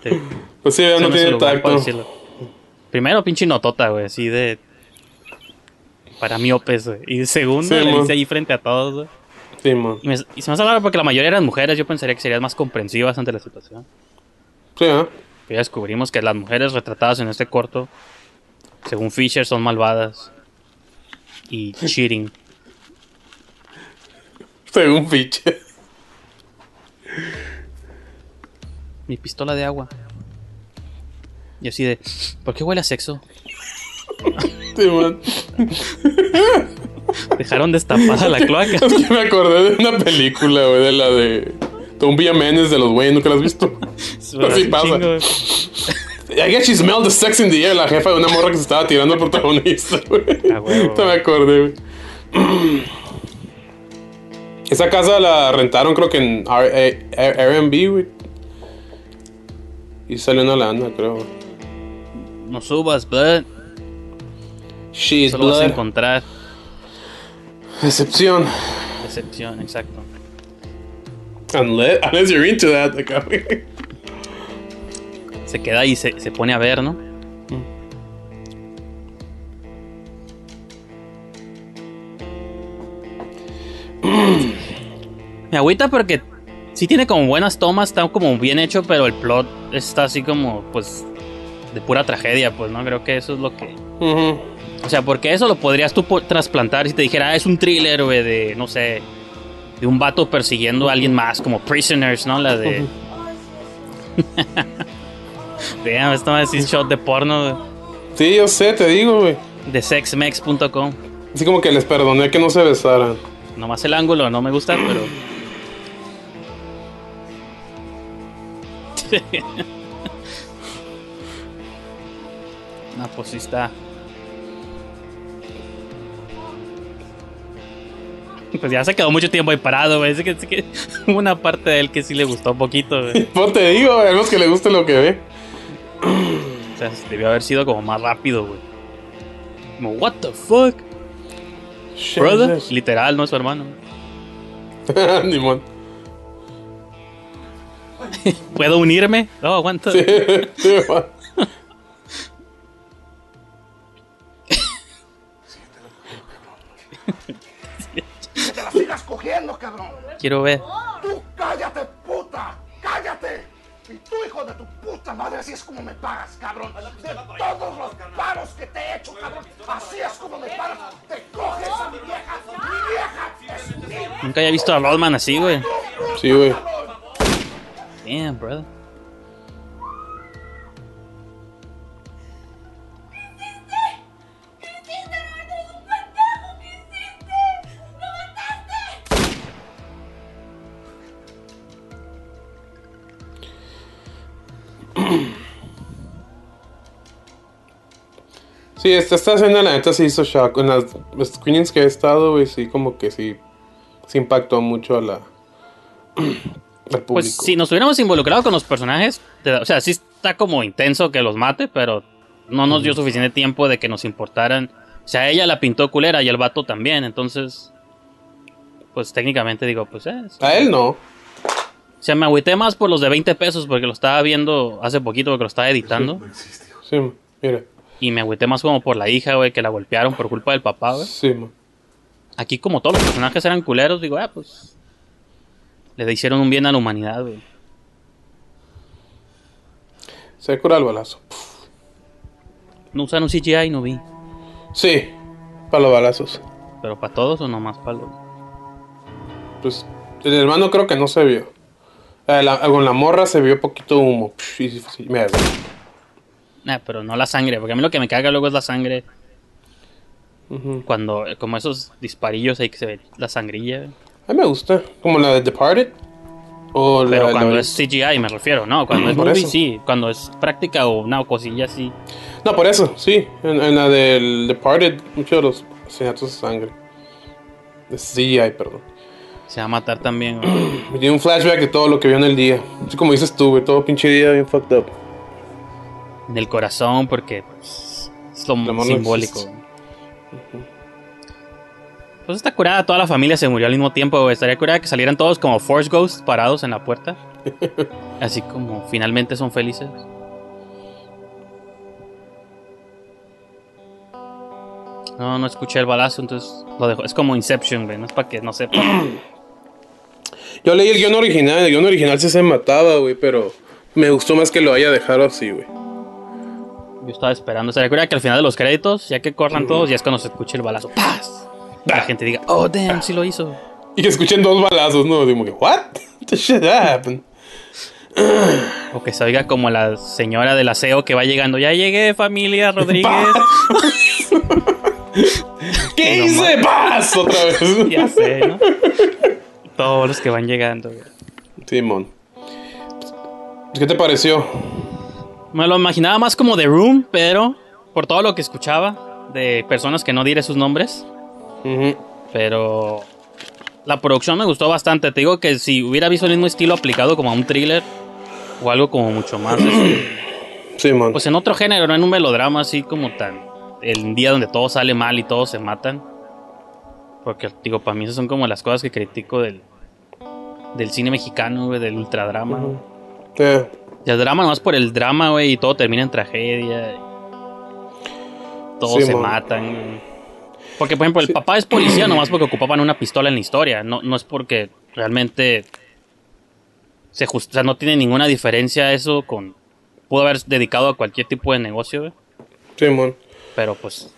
Pues sí, ya no tiene tacto. decirlo. Primero, pinche notota, güey, así de... Para miopes, güey. Y segundo, Sí, le dice ahí frente a todos, güey. Sí, man. Y, me- y se me hace raro porque la mayoría eran mujeres, yo pensaría que serían más comprensivas ante la situación. Sí, ¿eh? Pero ya descubrimos que las mujeres retratadas en este corto, según Fisher, son malvadas. Y cheating. Según Fiche. Mi pistola de agua. Y así de, ¿por qué huele a sexo? Dejaron destapada la cloaca. Es que me acordé de una película, güey, de la de Tom Menes de los güeyes, ¿nunca la has visto? <laughs> Así pasa. I guess she smelled the sex in the air, la jefa de una morra que se estaba tirando al protagonista, güey. Ah, Ahorita me acordé, güey. Esa casa la rentaron creo que en R- A- Airbnb, güey. Y salió una lana, creo. No subas, blood. She's Solo vas a encontrar Decepción. decepción, exacto. Unless, unless you're into that, güey. Se queda y se, se pone a ver, ¿no? Me agüita porque sí tiene como buenas tomas, está como bien hecho, pero el plot está así como, pues, de pura tragedia, pues, ¿no? Creo que eso es lo que... O sea, porque eso lo podrías tú trasplantar si te dijera, ah, es un thriller, güey, de, no sé, de un vato persiguiendo a alguien más, como Prisoners, ¿no? La de... <laughs> Damn, esto va a decir shot de porno, güey. Sí, yo sé, te digo, güey. De sexmex.com. Así como que les perdoné que no se besaran. Nomás el ángulo no me gusta, pero... <laughs> no, pues sí está... Pues ya se quedó mucho tiempo ahí parado, güey. Es que, es que <laughs> una parte de él que sí le gustó un poquito, güey. <laughs> Pues te digo, a menos que le guste lo que ve. O sea, debió haber sido como más rápido, güey. Como, what the fuck? Brother, literal, no es su hermano. <laughs> Ni modo. <laughs> ¿Puedo unirme? No, aguanta. Sí, <laughs> sí, va. ¡Que te la sigas cogiendo, cabrón! Quiero ver. ¡Tú cállate, puta! ¡Cállate! Y tú, hijo de tu puta madre, así es como me pagas, cabrón. De todos los paros que te he hecho, cabrón, así es como me pagas. Te coges a mi vieja, mi vieja Nunca había visto a Rodman así, güey. Sí, güey. Damn, brother. <clears throat> Sí, esta, esta escena la neta se hizo shock. En las screenings que he estado, güey, sí, como que sí. Sí impactó mucho a la. <clears throat> al público. Pues si nos hubiéramos involucrado con los personajes, o sea, sí está como intenso que los mate, pero no nos dio suficiente tiempo de que nos importaran. O sea, ella la pintó culera y el vato también, entonces. Pues técnicamente digo, pues eh, A él no. O sea, me agüité más por los de 20 pesos porque lo estaba viendo hace poquito porque lo estaba editando. Sí, mira. Y me agüité más como por la hija, güey, que la golpearon por culpa del papá, güey. Sí, man. Aquí como todos los personajes eran culeros, digo, ah, pues... Le hicieron un bien a la humanidad, güey. Se cura el balazo. No usaron CGI, no vi. Sí, para los balazos. Pero para todos o nomás para los... Pues el hermano creo que no se vio. Eh, la- con la morra se vio poquito humo. Sí, sí, Nah, pero no la sangre, porque a mí lo que me caga luego es la sangre. Cuando, eh, como esos disparillos ahí que se ve la sangrilla. A mí me gusta. Como la de Departed. O Pero la- cuando es CGI me refiero, ¿no? Cuando es movie, sí. Cuando es práctica o una cosilla así. No, por eso, sí. En, en la del Departed, muchos de los asesinatos de sangre. De CGI, perdón. Se va a matar también, güey. <clears throat> Me dio un flashback de todo lo que vio en el día. Así como dices tú, güey. Todo pinche día bien fucked up. del corazón porque pues, es lo simbólico. Pues está curada, toda la familia se murió al mismo tiempo, güey. Estaría curada que salieran todos como Force Ghosts parados en la puerta. <laughs> Así como finalmente son felices. No, no escuché el balazo, entonces lo dejo. Es como Inception, güey. No es para que no sepa. <clears throat> Yo leí el guion original. El guion original sí se mataba, güey. Pero me gustó más que lo haya dejado así, güey. Yo estaba esperando. Se recuerda que al final de los créditos, ya que corran todos, ya es cuando se escuche el balazo. ¡Paz! La gente diga, oh, damn, sí lo hizo. Y que escuchen dos balazos, ¿no? Digo, ¿what? <laughs> The shit happened. O que se oiga como la señora del aseo que va llegando. Ya llegué, familia Rodríguez. <laughs> ¿Qué <laughs> hice? ¡Paz! Otra vez. ya sé, ¿no? Todos los que van llegando. güey. Simón. ¿Qué te pareció? Me lo imaginaba más como The Room, pero por todo lo que escuchaba de personas que no diré sus nombres. Pero la producción me gustó bastante. Te digo que si hubiera visto el mismo estilo aplicado como a un thriller o algo como mucho más. este, <clears throat> Simón. pues en otro género, no en un melodrama así como tan. El día donde todo sale mal y todos se matan. Porque, digo, para mí esas son como las cosas que critico del, del cine mexicano, güey, del ultradrama. güey. Eh, El drama nomás por el drama, güey, y todo termina en tragedia. y Todos Sí, se matan. güey. Porque, por ejemplo, el papá es policía nomás porque ocupaban una pistola en la historia. No, no es porque realmente se just- o sea, no tiene ninguna diferencia eso con... Pudo haber dedicado a cualquier tipo de negocio, güey. Simón. Pero pues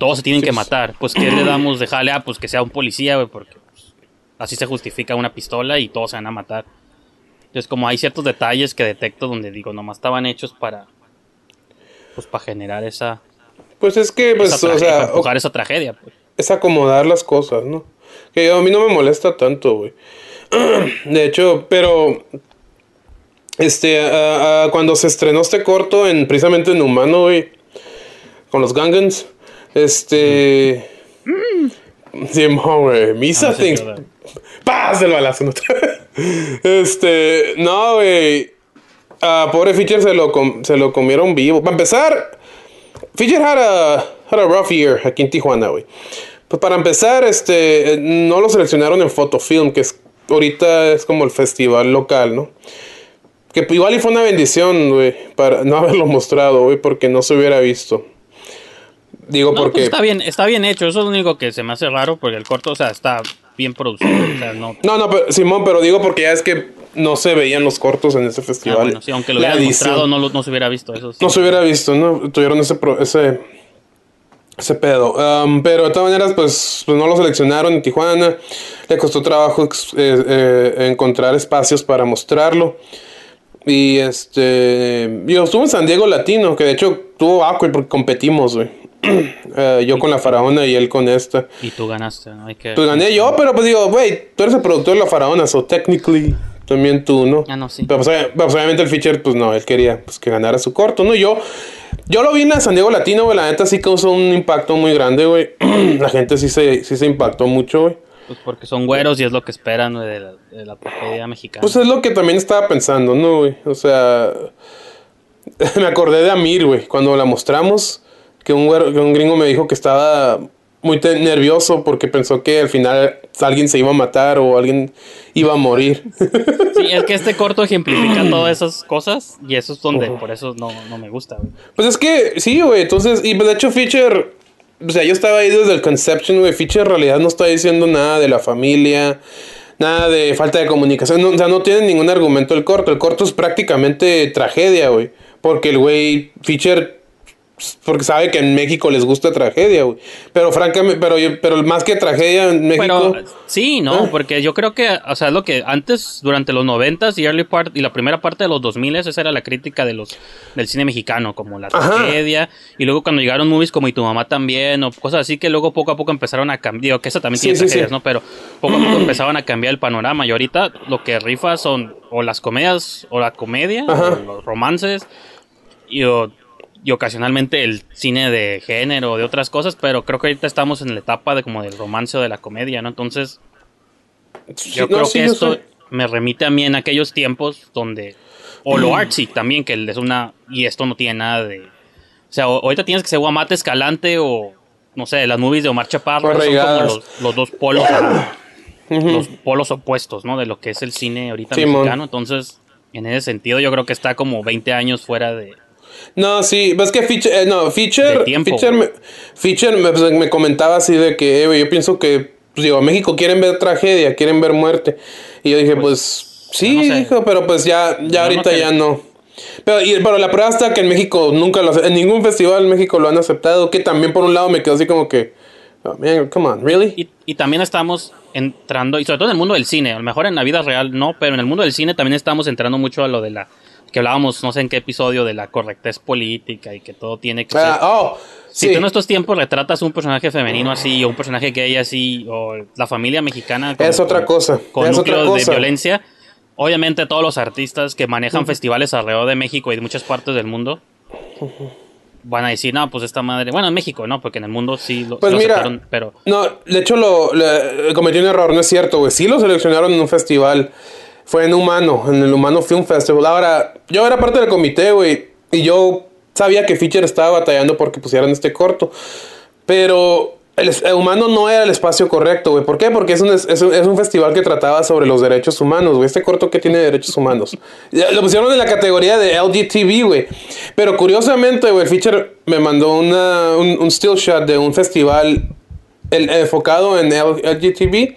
todos se tienen que matar. Pues ¿qué le <clears throat> damos de jale? Ah, pues que sea un policía, güey, porque pues, así se justifica una pistola y todos se van a matar. Entonces como hay ciertos detalles que detecto donde digo, nomás estaban hechos para pues para generar esa, Pues es que, pues, o sea, para empujar esa tragedia, pues. es acomodar las cosas, ¿no? Que a mí no me molesta tanto, güey. <clears throat> De hecho, pero este cuando se estrenó este corto en precisamente en humano, güey, con los Gangans, este sí, mo, güey, Misa Ah, things. ¡Paz! El balazo. ¿no? <laughs> este, no, güey. Ah, pobre Fisher se lo, com- se lo comieron vivo. Para empezar, Fisher had a, had a rough year aquí en Tijuana, güey. Pues para empezar, este, no lo seleccionaron en Photofilm, que es ahorita es como el festival local, ¿no? Que igual y fue una bendición, güey, para no <laughs> haberlo mostrado, güey, porque no se hubiera visto. Digo, No, pues porque... está bien, está bien hecho, eso es lo único que se me hace raro porque el corto, o sea, está bien producido, o sea, no No, no, pero, Simón, pero digo porque ya es que no se veían los cortos en ese Ah, festival. bueno, sí, aunque lo hubieran mostrado no, se hubiera visto eso. sí. No se hubiera visto, ¿no? Tuvieron ese, pro- ese, ese pedo. Um, pero de todas maneras, pues, pues no lo seleccionaron en Tijuana. Le costó trabajo eh, eh, encontrar espacios para mostrarlo. Y este. Yo estuve en San Diego Latino, que de hecho tuvo awkward porque competimos, güey. <clears throat> Eh, yo con la faraona y él con esta. Y tú ganaste, ¿no? Hay que... Pues gané yo, pero pues digo, güey, tú eres el productor de la faraona, so technically también tú, ¿no? Ah, no, sí. Pero pues, pues, obviamente el feature, pues no, él quería pues, que ganara su corto, ¿no? Yo, yo lo vi en San Diego Latino, güey, la neta sí causó un impacto muy grande, güey. <clears throat> la gente sí se, sí se impactó mucho, güey. Pues porque son güeros y es lo que esperan güey, de la, de la tragedia mexicana. Pues es lo que también estaba pensando, ¿no, güey? O sea, <laughs> me acordé de Amir, güey, cuando la mostramos, que un, que un gringo me dijo que estaba muy nervioso porque pensó que al final alguien se iba a matar o alguien iba a morir. <laughs> Sí, es que este corto ejemplifica <clears throat> todas esas cosas y eso es donde, por eso no, no me gusta, güey. Pues es que, sí, güey, entonces, y de hecho Fisher, o sea, yo estaba ahí desde el conception, güey, Fisher en realidad no está diciendo nada de la familia, nada de falta de comunicación, no, o sea, no tiene ningún argumento el corto, el corto es prácticamente tragedia, güey, porque el güey, Fisher, porque sabe que en México les gusta tragedia, güey, pero francamente, pero, pero más que tragedia en México... Pero sí, no, ¿Eh? porque yo creo que, o sea, lo que antes, durante los noventas y early part y la primera parte de los 2000 esa era la crítica de los del cine mexicano, como la Ajá. tragedia, y luego cuando llegaron movies como Y tu mamá también, o cosas así que luego poco a poco empezaron a cambiar, que esa también Sí, tiene sí, tragedias, sí. ¿no? Pero poco a poco empezaban a cambiar el panorama, y ahorita lo que rifa son o las comedias, o la comedia, Ajá. o los romances, y, o- y ocasionalmente el cine de género, de otras cosas, pero creo que ahorita estamos en la etapa de como del romance o de la comedia, ¿no? Entonces, Sí, yo no, creo sí, que yo esto me remite a mí en aquellos tiempos donde, o lo <clears throat> artsy también, que es una, y esto no tiene nada de, o sea, ahorita tienes que ser Guamate Escalante o, no sé, las movies de Omar Chaparro, son como los, los dos polos, <clears throat> los polos opuestos, ¿no? De lo que es el cine ahorita mexicano, entonces, en ese sentido yo creo que está como 20 años fuera de... No, sí, ves que Fisher, eh, no, tiempo, Fisher, me, pues, me comentaba así de que, eh, yo pienso que, pues digo, México quieren ver tragedia, quieren ver muerte. Y yo dije, pues, sí, no sé. dijo, pero pues ya, ya no ahorita ya no. Pero, y, pero la prueba está que en México nunca lo, en ningún festival en México lo han aceptado, que también por un lado me quedó así como que, oh, man, come on, really? Y, y también estamos entrando, y sobre todo en el mundo del cine, a lo mejor en la vida real no, pero en el mundo del cine también estamos entrando mucho a lo de la, que hablábamos no sé en qué episodio, de la correctez política y que todo tiene que Ah, ser... oh, Si sí. tú en estos tiempos retratas un personaje femenino así, o un personaje gay así, o la familia mexicana... Es otra cosa, Con es otra núcleos de violencia, obviamente todos los artistas que manejan festivales alrededor de México y de muchas partes del mundo... Van a decir, no, pues esta madre. Bueno, en México, ¿no? Porque en el mundo sí lo, Pues lo mira, pero. No, de hecho lo, le- cometí un error, no es cierto, güey. Sí lo seleccionaron en un festival. Fue en Humano, en el Humano Film Festival. Ahora, yo era parte del comité, güey. Y yo sabía que Fisher estaba batallando porque pusieran este corto. Pero el, el humano no era el espacio correcto, güey. ¿Por qué? Porque es un, es, es un festival que trataba sobre los derechos humanos, güey. Este corto que tiene derechos humanos. Lo pusieron en la categoría de LGTB, güey. Pero curiosamente, güey, feature me mandó una, un, un still shot de un festival el- enfocado en LGTB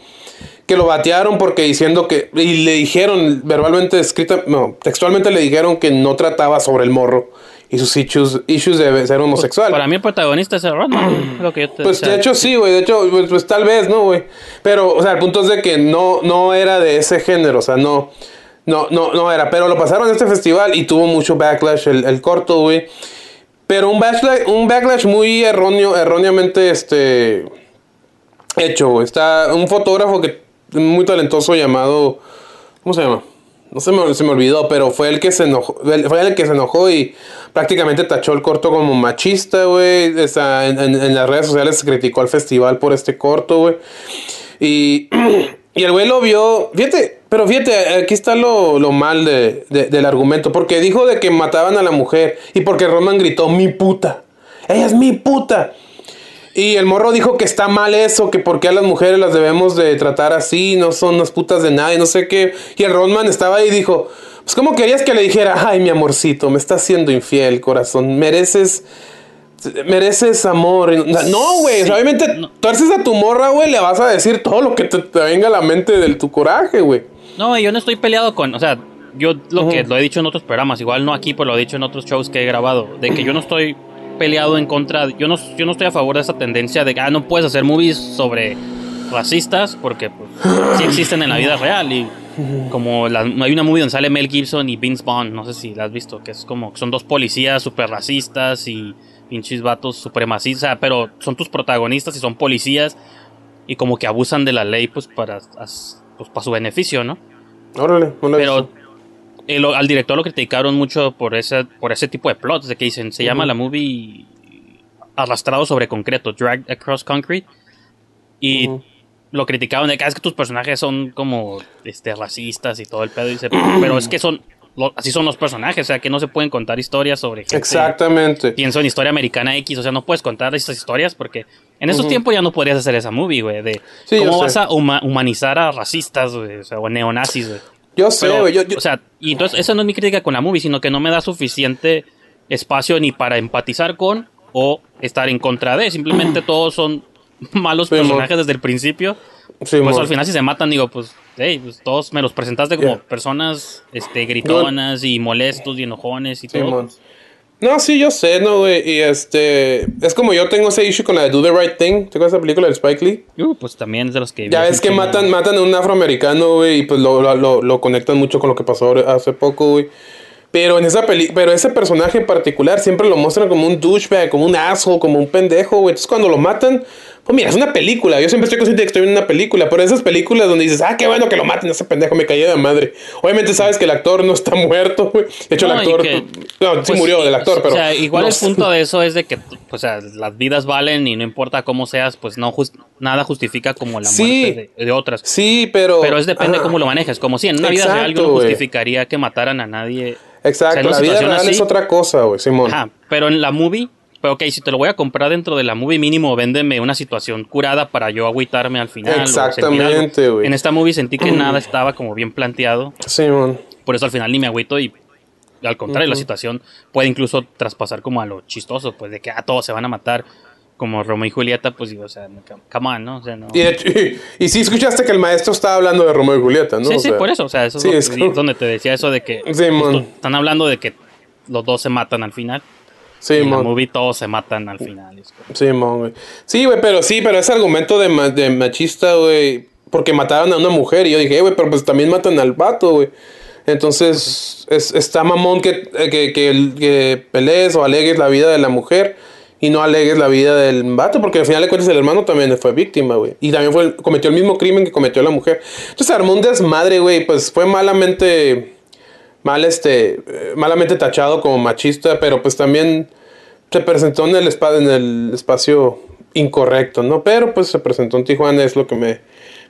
que lo batearon porque diciendo que y le dijeron verbalmente escrita no textualmente le dijeron que no trataba sobre el morro y sus issues, issues de ser homosexual Para mí el protagonista es el Rodman. lo que yo te- pues o sea, de hecho sí, güey. De hecho, pues, pues, tal vez, ¿no, güey? Pero, o sea, el punto es de que no, no era de ese género. O sea, no, no, no, no era. Pero lo pasaron en este festival y tuvo mucho backlash el, el corto, güey. Pero un backlash, un backlash muy erróneo, erróneamente, este, hecho, güey. Está un fotógrafo que muy talentoso llamado, ¿cómo se llama? No se me, se me olvidó, pero fue el que se enojó, fue el que se enojó y prácticamente tachó el corto como machista, güey. En, las redes sociales se criticó al festival por este corto, güey. Y, <clears throat> y el güey lo vio, fíjate, pero fíjate, aquí está lo, lo mal de- del argumento, porque dijo de que mataban a la mujer y porque Roman gritó, mi puta, ella es mi puta. Y el morro dijo que está mal eso, que porque a las mujeres las debemos de tratar así, no son las putas de nadie, no sé qué. Y el Rodman estaba ahí y dijo, pues ¿cómo querías que le dijera, ay mi amorcito, me estás siendo infiel, corazón, mereces... Mereces amor. No, No, güey. sea, obviamente, tuerces a tu morra, güey. Le vas a decir todo lo que te, te venga a la mente de tu coraje, güey. No, yo no estoy peleado con, o sea, yo lo que lo he dicho en otros programas, igual no aquí, pero lo he dicho en otros shows que he grabado, de que yo no estoy peleado en contra, yo no, yo no estoy a favor de esa tendencia de que, ah, no puedes hacer movies sobre racistas, porque pues sí existen en la vida real y como la- hay una movie donde sale Mel Gibson y Vince Vaughn, no sé si la has visto, que es como, son dos policías super racistas y pinches vatos supremacistas, pero son tus protagonistas y son policías y como que abusan de la ley pues para, pues, para su beneficio, ¿no? Órale, he Pero. El- al director lo criticaron mucho por ese, por ese tipo de plots, de que dicen, se llama la movie Arrastrado sobre concreto, Dragged Across Concrete. Y lo criticaron de que "Ah, es que tus personajes son como este, racistas y todo el pedo. Y dice, pero es que son, lo- así son los personajes, o sea, que no se pueden contar historias sobre gente. Exactamente. Pienso en historia americana X, o sea, no puedes contar esas historias porque en esos tiempos ya no podrías hacer esa movie, güey, de Sí, cómo sé. vas a huma- humanizar a racistas, güey, o sea, o neonazis, güey. Yo sé, Pero, yo- yo- O sea, y entonces esa no es mi crítica con la movie, sino que no me da suficiente espacio ni para empatizar con o estar en contra de. Simplemente <clears throat> todos son malos Sí, personajes desde el principio. Sí, pues al final si se matan, digo, pues, hey, pues todos me los presentaste como Yeah. personas este, gritonas y molestos y enojones y Sí, todo. No, sí, yo sé, ¿no, güey? Y este. Es como yo tengo ese issue con la de Do the Right Thing. ¿Te acuerdas de esa película de Spike Lee? Uh, pues también es de los que... Ya ves que matan, matan a un afroamericano, güey, y pues lo, lo, lo- lo conectan mucho con lo que pasó hace poco, güey. Pero en esa peli pero ese personaje en particular siempre lo muestran como un douchebag, como un asshole, como un pendejo, güey. Entonces cuando lo matan, pues mira, es una película. Yo siempre estoy consciente de que estoy viendo una película, pero esas películas donde dices, ah, qué bueno que lo maten a ese pendejo, me caí de madre. Obviamente sabes que el actor no está <laughs> muerto, güey. De hecho, No, el actor. que, no, sí pues, murió el actor, pero. O sea, igual no el punto de eso es de que, pues, o sea, las vidas valen y no importa cómo seas, pues no nada justifica como la Sí. muerte de, de otras. Sí, pero. Pero es depende Ajá. cómo lo manejes. Como si en una vida real yo no justificaría que mataran a nadie. Exacto, O sea, la vida real así- es otra cosa, güey, Simón. Ajá, pero en la movie, pero ok, si te lo voy a comprar dentro de la movie mínimo, véndeme una situación curada para yo agüitarme al final. Exactamente, güey. En esta movie sentí que nada <clears throat> estaba como bien planteado. Simón. Por eso al final ni me agüito y al contrario, la situación puede incluso traspasar como a lo chistoso, pues de que ah, todos se van a matar. Como Romeo y Julieta, pues digo, o sea, come on, ¿no? O sea, no. <laughs> Y, sí escuchaste que el maestro estaba hablando de Romeo y Julieta, ¿no? sí, O sí, sea, por eso, o sea, eso sí, es, es donde te decía eso de que Sí, están hablando de que los dos se matan al final. Sí, en la movie todos se matan al final. Sí, mon, güey. Sí, güey, pero sí, pero ese argumento de, ma- de machista, güey, porque mataron a una mujer y yo dije, "Eh, güey, pero pues también matan al vato, güey. Entonces, es, está mamón que, eh, que, que, que pelees o alegues la vida de la mujer y no alegues la vida del vato, porque al final de cuentas el hermano también fue víctima, güey. Y también fue, cometió el mismo crimen que cometió la mujer. Entonces armó un desmadre, güey, pues fue malamente, mal este, eh, malamente tachado como machista, pero pues también se presentó en el, en el espacio incorrecto, ¿no? Pero pues se presentó en Tijuana, es lo que me,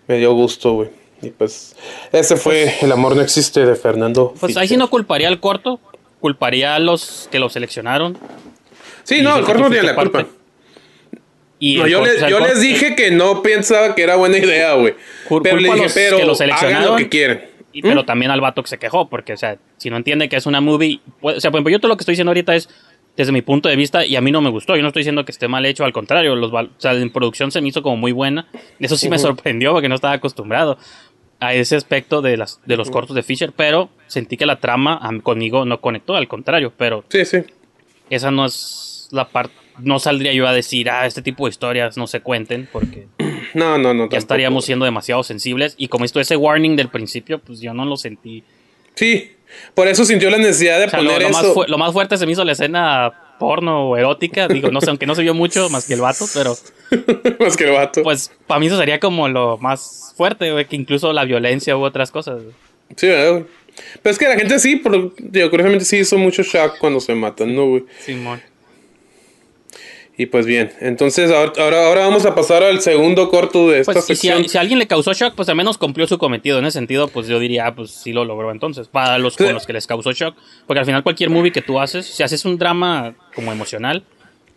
me dio gusto, güey. Y pues ese fue El amor no existe de Fernando. Pues ahí sí no culparía al corto, culparía a los que lo seleccionaron. Sí, no, el corto no tiene la culpa. Y No, yo, corto- les, yo les dije que no pensaba que era buena idea, güey. Pero dije, los pero que lo hagan seleccionaron. lo que quieren. Y- pero también al vato que se quejó, porque, o sea, si no entiende que es una movie. o sea, por ejemplo, yo todo lo que estoy diciendo ahorita es desde mi punto de vista y a mí no me gustó. Yo no estoy diciendo que esté mal hecho, al contrario, los, o sea, en producción se me hizo como muy buena. Eso sí me sorprendió porque no estaba acostumbrado a ese aspecto de, las, de los cortos de Fisher, pero sentí que la trama conmigo no conectó, al contrario, pero Sí, sí. esa no es la parte. No saldría yo a decir, ah, este tipo de historias no se cuenten, porque No, no, no. ya tampoco. estaríamos siendo demasiado sensibles. Y como esto ese warning del principio, pues yo no lo sentí. Sí. Por eso sintió la necesidad de O sea, lo, poner lo eso. lo más fuerte se me hizo la escena porno o erótica. Digo, no sé, aunque no se vio mucho más que el vato, pero <laughs> Más que el vato. pues para mí eso sería como lo más fuerte, güey, que incluso la violencia u otras cosas. güey. Sí, ¿verdad, güey? Pero es que la gente sí, pero, digo, curiosamente sí hizo mucho shock cuando se matan, ¿no, güey? Simón. Y pues bien, entonces ahora, ahora, vamos a pasar al segundo corto de esta Pues si, si a, sección. si a alguien le causó shock, pues al menos cumplió su cometido. En ese sentido, pues yo diría, ah, pues sí lo logró entonces. Para los con los que les causó shock. Porque al final cualquier movie que tú haces, si haces un drama como emocional,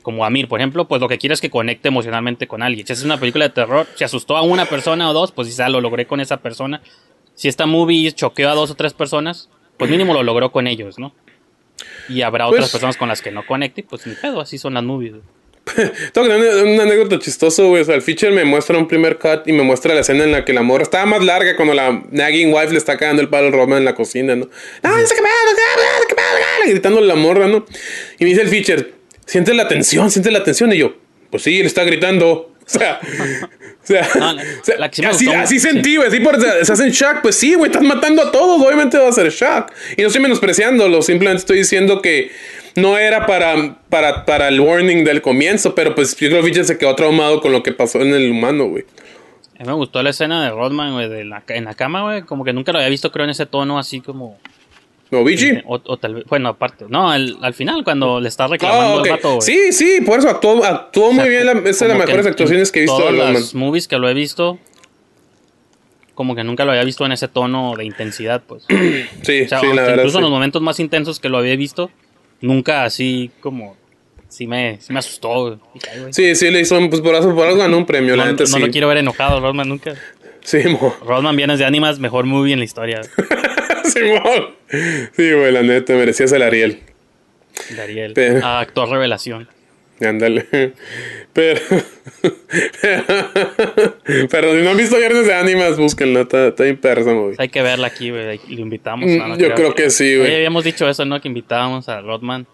como Amir, por ejemplo, pues lo que quieres es que conecte emocionalmente con alguien. Si haces una película de terror, si asustó a una persona o dos, pues quizá lo logré con esa persona. Si esta movie choqueó a dos o tres personas, pues mínimo lo logró con ellos, ¿no? Y habrá Pues- otras personas con las que no conecte, pues ni pedo, así son las movies. <laughs> Tengo una, anécdota chistoso, güey. O sea, el feature me muestra un primer cut y me muestra la escena en la que la morra estaba más larga cuando la nagging wife le está cagando el palo al Roman en la cocina, ¿no? ¡No, que me que me Gritándole la morra, ¿no? Y me dice el feature, siente la tensión, siente la tensión. Y yo, pues sí, él está gritando. O sea, o sea, No, la- o sea, la que sí me así, gustó, así sí. sentí, güey. Así por, estás en shock. Pues sí, güey, estás matando a todos. Obviamente va a ser shock. Y no estoy menospreciándolo. Simplemente estoy diciendo que no era para, para, para el warning del comienzo. Pero pues yo creo que se quedó traumado con lo que pasó en el humano, güey. A mí me gustó la escena de Rodman, güey, de la, en la cama, güey. Como que nunca lo había visto, creo, en ese tono así como. ¿No, Vichy? O, o tal vez. Bueno, aparte. No, el- al final, cuando le está reclamando Ah, ok. el vato, güey. Sí, sí, por eso actuó, actuó O sea, muy bien. La, es de las que mejores en- actuaciones que he en visto Rodman. las movies que lo he visto. Como que nunca lo había visto en ese tono de intensidad, pues. <clears throat> Sí, O sea, sí, la verdad. incluso en los sí. momentos más intensos que lo había visto, nunca así como. Sí me, sí me asustó. Sí, sí, le hizo, pues por eso, por algo ganó un premio, No, la neta, no sí. lo quiero ver enojado, Rodman, nunca. Sí, mo. Rodman Vienes de Ánimas, mejor movie en la historia. <laughs> <laughs> Simón. Sí, güey, la neta, merecías el Ariel. Pero- Ah, actor revelación. Ándale. Pero. <laughs> Pero si no han visto Viernes de Ánimas, búsquenlo. Está, está bien persa, movie. Hay que verla aquí, güey. Lo invitamos. Mm, No, no yo creo que sí, güey. Habíamos dicho eso, ¿no? Que invitábamos a Rodman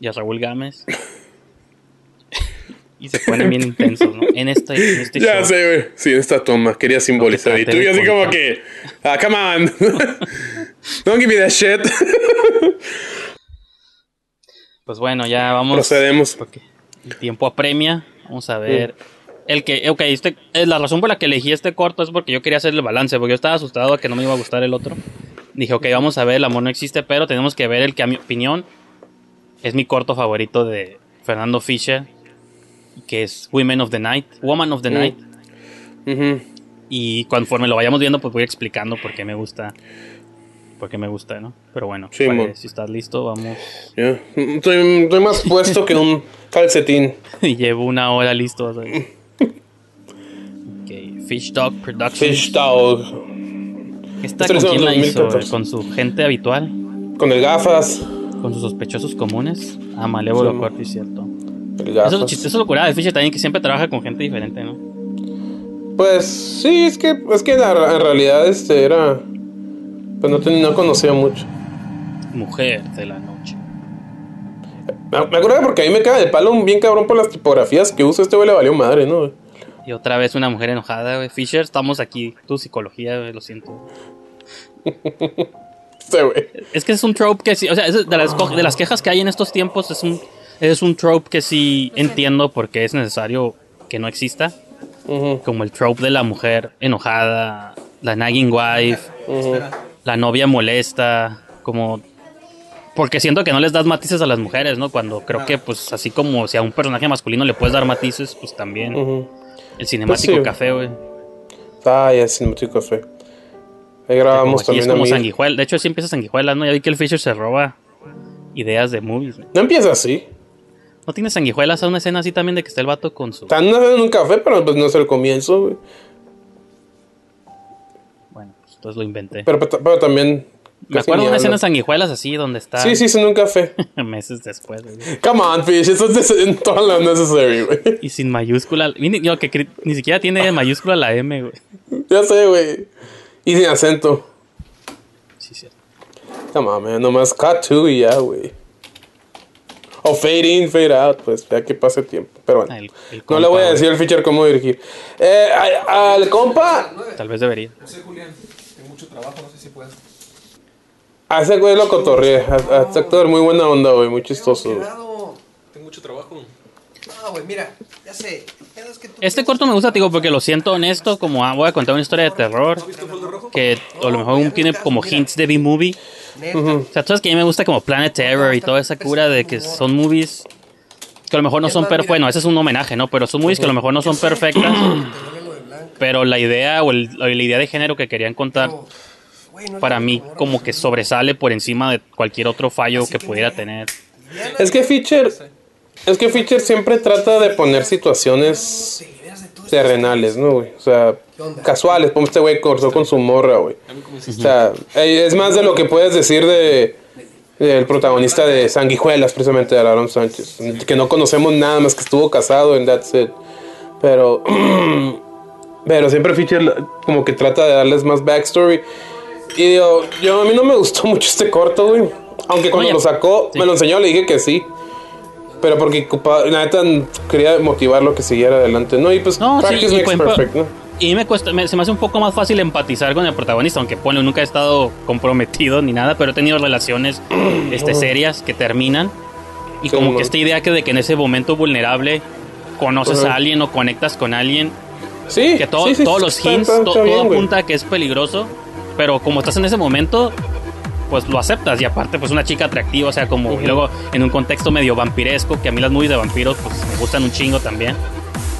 y a Raúl Gámez. <laughs> y se ponen bien intensos, ¿no? En este, en este Ya show. sé, güey. Sí, en esta toma. Quería simbolizar. Y tú y así como que. Ah, come on. Don't give me that shit. Pues bueno, ya vamos. Procedemos. porque el tiempo apremia. Vamos a ver. El que, ok, este, eh, la razón por la que elegí este corto es porque yo quería hacer el balance, porque yo estaba asustado de que no me iba a gustar el otro. Dije, ok, vamos a ver, el amor no existe, pero tenemos que ver el que a mi opinión es mi corto favorito de Fernando Fischer, que es Women of the Night, Woman of the Mm. Night. Y conforme lo vayamos viendo, pues voy explicando por qué me gusta. Por qué me gusta, ¿no? Pero bueno, Sí, si estás listo, vamos. Ya. Estoy, estoy más puesto que un calcetín. <laughs> y llevo una hora listo. vas a ver. ok, Fish Dog Productions. Fish Dog. ¿Esta con quién la hizo? 2014. ¿Con su gente habitual? Con el gafas. ¿Con sus sospechosos comunes? Ah, Malévolo Sí, mo. Corti, cierto. El Eso es gafas. lo chistoso, eso es lo curado de Fisher también, que siempre trabaja con gente diferente, ¿no? Pues sí, es que, es que la- en realidad este era. Pues no, no conocía mucho. Mujer de la noche. Me, me acuerdo porque ahí me cae de palo un bien cabrón por las tipografías que usa. Este güey le valió madre, ¿no? Y otra vez una mujer enojada, güey. Fisher, estamos aquí. Tu psicología, güey, lo siento. <laughs> Este güey. Es que es un trope que sí, o sea, es de las, co- de las quejas que hay en estos tiempos, es un, es un trope que sí entiendo porque es necesario que no exista. Como el trope de la mujer enojada, la nagging wife, ujú. La novia molesta, como... Porque siento que no les das matices a las mujeres, ¿no? Cuando creo que, pues, así como si a un personaje masculino le puedes dar matices, pues también. El cinemático Pues sí. café, güey. Ah, ya, Cinemático Café. Ahí grabamos es también a como sanguijuela. De hecho, sí empieza sanguijuela, ¿no? Ya vi que el Fisher se roba ideas de movies, güey. No empieza así. ¿No tiene sanguijuelas a una escena así también de que está el vato con su... Están en un café, pero pues no es el comienzo, güey. Pues lo inventé. Pero, pero también. Me acuerdo de una escena sanguijuelas así donde está... Sí, sí, es en un café. <laughs> meses después. güey. Come on, Fish, eso es todo lo necessary, güey. Y sin mayúscula. Ni, yo, que ni siquiera tiene mayúscula la M, güey. Ya sé, güey. Y sin acento. Sí, sí. Come on, man. Nomás cut to y ya, güey. O fade in, fade out, pues, ya que pase el tiempo. Pero bueno. Ah, el- el no compa, le voy a decir al feature cómo dirigir. Eh, a- al compa, Tal vez debería. No sé, Julián. Tengo mucho trabajo, no sé si puedes. a ese güey lo cotorreé. A, a ese actor muy buena onda, güey. Muy chistoso. Tengo mucho trabajo. No, güey, mira, ya sé. es que Este corto me gusta, digo, porque lo siento honesto, como ah, voy a contar una historia de terror, que a lo mejor tiene como hints de B-movie. O sea, tú sabes que a mí me gusta como Planet Terror y toda esa cura de que son movies que a lo mejor no son perfectas. Bueno, ese es un homenaje, ¿no? Pero son movies que a lo mejor no son perfectas. <clears throat> Pero la idea o, el- la idea de género que querían contar, para mí, como que sobresale por encima de cualquier otro fallo que pudiera tener. Es que Feature. Es que Feature siempre trata de poner situaciones terrenales, ¿no, güey? O sea, casuales. Como este güey cortó con su morra, güey. O sea, es más de lo que puedes decir de del protagonista de Sanguijuelas, precisamente de Aaron Sánchez. Que no conocemos nada más que estuvo casado en That's It. Pero. <clears throat> Pero siempre Feature como que trata de darles más backstory. Y digo, yo a mí no me gustó mucho este corto, güey. Aunque cuando Oye, lo sacó, sí. me lo enseñó, le dije que sí. Pero porque la neta quería motivarlo que siguiera adelante, ¿no? Y pues No, sí, practice y makes por ejemplo, perfect, ¿no? Y me cuesta, me- se me hace un poco más fácil empatizar con el protagonista, aunque ponle, nunca he estado comprometido ni nada, pero he tenido relaciones <clears throat> este, serias que terminan. Y como que esta idea que de que en ese momento vulnerable conoces Ajá. a alguien o conectas con alguien, Sí, que todo- sí, sí, todos los hints, está- está bien, todo apunta a que es peligroso, pero como estás en ese momento, pues lo aceptas. Y aparte, pues una chica atractiva, o sea, como y luego en un contexto medio vampiresco, que a mí las movies de vampiros pues me gustan un chingo también.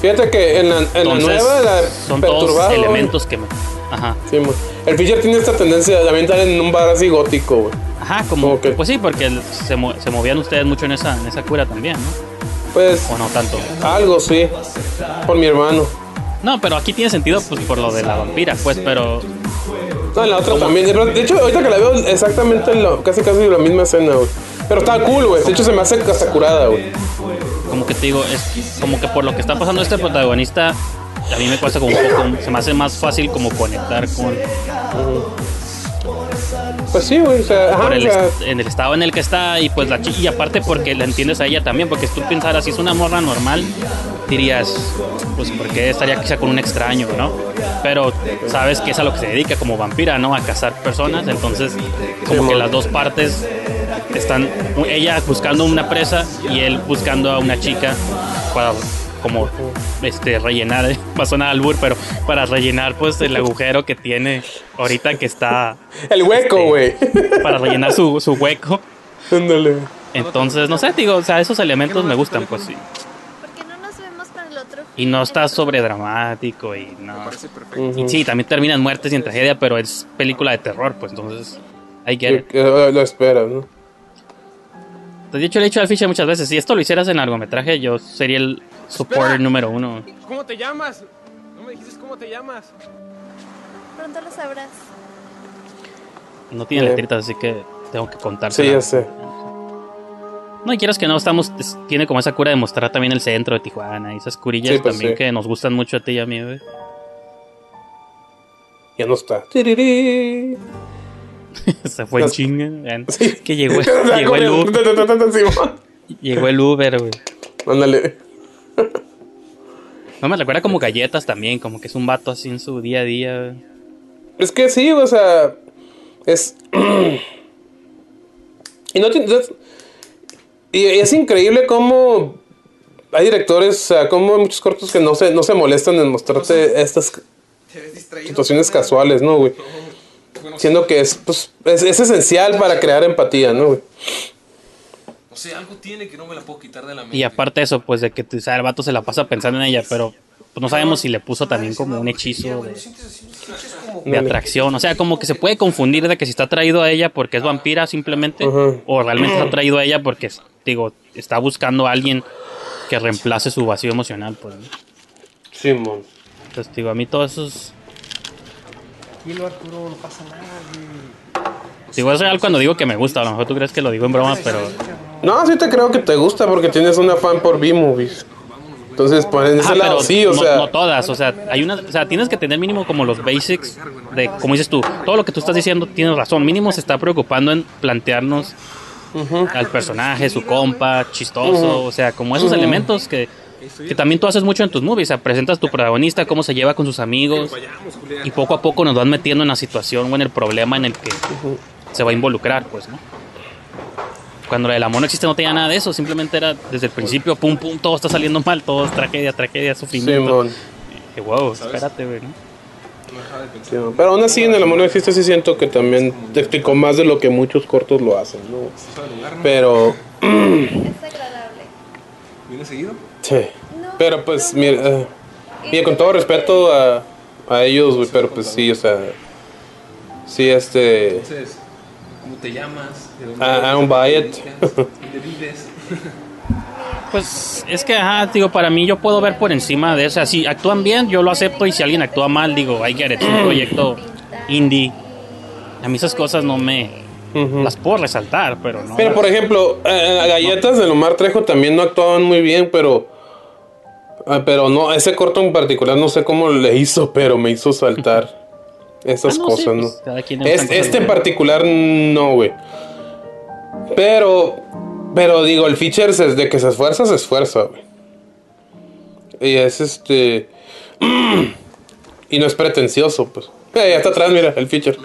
Fíjate que en la, en la Entonces, nueva, la son todos elementos que me... Ajá. Sí, el Feature tiene esta tendencia de también estar en un bar así gótico, güey. Ajá, como, pues sí, porque se, se movían ustedes mucho en esa, en esa cura también, ¿no? Pues O no tanto. algo, sí. Por mi hermano. No, pero aquí tiene sentido pues por lo de la vampira, pues, pero No, en la otra también. De hecho, ahorita que la veo, exactamente lo- casi casi la misma escena, güey. Pero está cool, güey. De hecho, se me hace hasta curada, güey. como que te digo, es como que por lo que está pasando este protagonista, a mí me cuesta como un poco, se me hace más fácil como conectar con Pues sí, güey. O sea, ajá, por o el sea, est- en el estado en el que está y pues la chi- y aparte porque la entiendes a ella también, porque si tú pensaras si es una morra normal, dirías, pues ¿por qué estaría quizá con un extraño, no? Pero sabes que es a lo que se dedica como vampira, ¿no? A cazar personas, entonces como que las dos partes están ella buscando una presa y él buscando a una chica para como este rellenar <laughs> va a sonar albur pero para rellenar pues el agujero que tiene ahorita que está <laughs> el hueco, güey. para rellenar su, su hueco Ándale. entonces no sé digo o sea esos elementos me gustan pues sí ¿Por qué no nos vemos para el otro? y no está sobre dramático y no Ujú. y sí también termina en muertes y en tragedia pero es película de terror pues entonces hay que Lo esperas, ¿no? De hecho le he dicho al Fisher muchas veces si esto lo hicieras en largometraje yo sería el supporter número uno ¿Cómo te llamas? No me dijiste cómo te llamas. Pronto lo sabrás. no tiene Eh. letritas así que tengo que contar Sí, ya sé. No, y quieras que no, estamos, es- tiene como esa cura de mostrar también el centro de Tijuana y esas curillas Sí, pues también sí. que nos gustan mucho a ti y a mí, güey. Ya no está. Tiriri. <laughs> Se fue en chinga. vean, Que llegó, <laughs> llegó el. Uber. Llegó el Uber, güey. Ándale. No me recuerda como galletas también, como que es un vato así en su día a día. güey. Es que sí, o sea, es... <clears throat> y no tiene... Y, y es increíble cómo hay directores, o sea, cómo hay muchos cortos que no se, no se molestan en mostrarte estas situaciones casuales, ¿no, güey? Siendo que es, pues, es, es esencial para crear empatía, ¿no, güey? O sea, algo tiene que no me la puedo quitar de la mente. Y aparte eso, pues de que o sea, el vato se la pasa pensando en ella, pero pues, no sabemos si le puso también como un hechizo de, de atracción. O sea, como que se puede confundir de que si está atraído a ella porque es vampira simplemente, o realmente está atraído a ella porque, digo, está buscando a alguien que reemplace su vacío emocional, pues. ¿no? Simón. Entonces, digo, a mí todos esos. Tranquilo, Arturo, no pasa nada, güey. Digo, es real cuando digo que me gusta. A lo mejor tú crees que lo digo en broma, pero. No, sí te creo que te gusta porque tienes una fan por B-Movies. Entonces, por en ese Ah, lado sí, o no, sea. no todas, o sea, hay una, o sea, tienes que tener mínimo como los basics de, como dices tú, todo lo que tú estás diciendo tienes razón, mínimo se está preocupando en plantearnos al personaje, su compa, chistoso, o sea, como esos elementos que, que también tú haces mucho en tus movies, o sea, presentas tu protagonista, cómo se lleva con sus amigos, y poco a poco nos van metiendo en la situación o en el problema en el que se va a involucrar, pues, ¿no? Cuando el amor no existe no tenía nada de eso, simplemente era desde el principio, pum, pum, todo está saliendo mal, todo es tragedia, tragedia, sufrimiento. Simón. Dije, wow, espérate, güey. Sí, Pero aún así en el amor no existe sí siento que también te explicó más de lo que muchos cortos lo hacen, ¿no? Pero <clears throat> ¿Viene seguido? Sí. Pero pues mira, eh, mira, con todo respeto a, a ellos, güey, pero pues sí, o sea, sí este Entonces, ¿cómo te llamas? ¿De dónde I, I don't buy it. ¿Dónde vives? <laughs> Pues es que, ajá, digo, para mí yo puedo ver por encima de eso. O sea, si actúan bien, yo lo acepto. Y si alguien actúa mal, digo, I get it, es un proyecto indie. A mí esas cosas no me. Las puedo resaltar, pero no. Pero por ejemplo, eh, eh, Galletas de Omar Trejo también no actuaban muy bien, pero ah, pero no, ese corto en particular no sé cómo le hizo, pero me hizo saltar <laughs> esas Ah, no, sí, cosas, pues, cada quien ¿no? le Es- gustan cosas este en particular no, güey. Pero pero digo, el features es de que se esfuerza, se esfuerza, güey. Y es este <clears throat> y no es pretencioso, pues. Eh, ya está atrás, mira, el feature.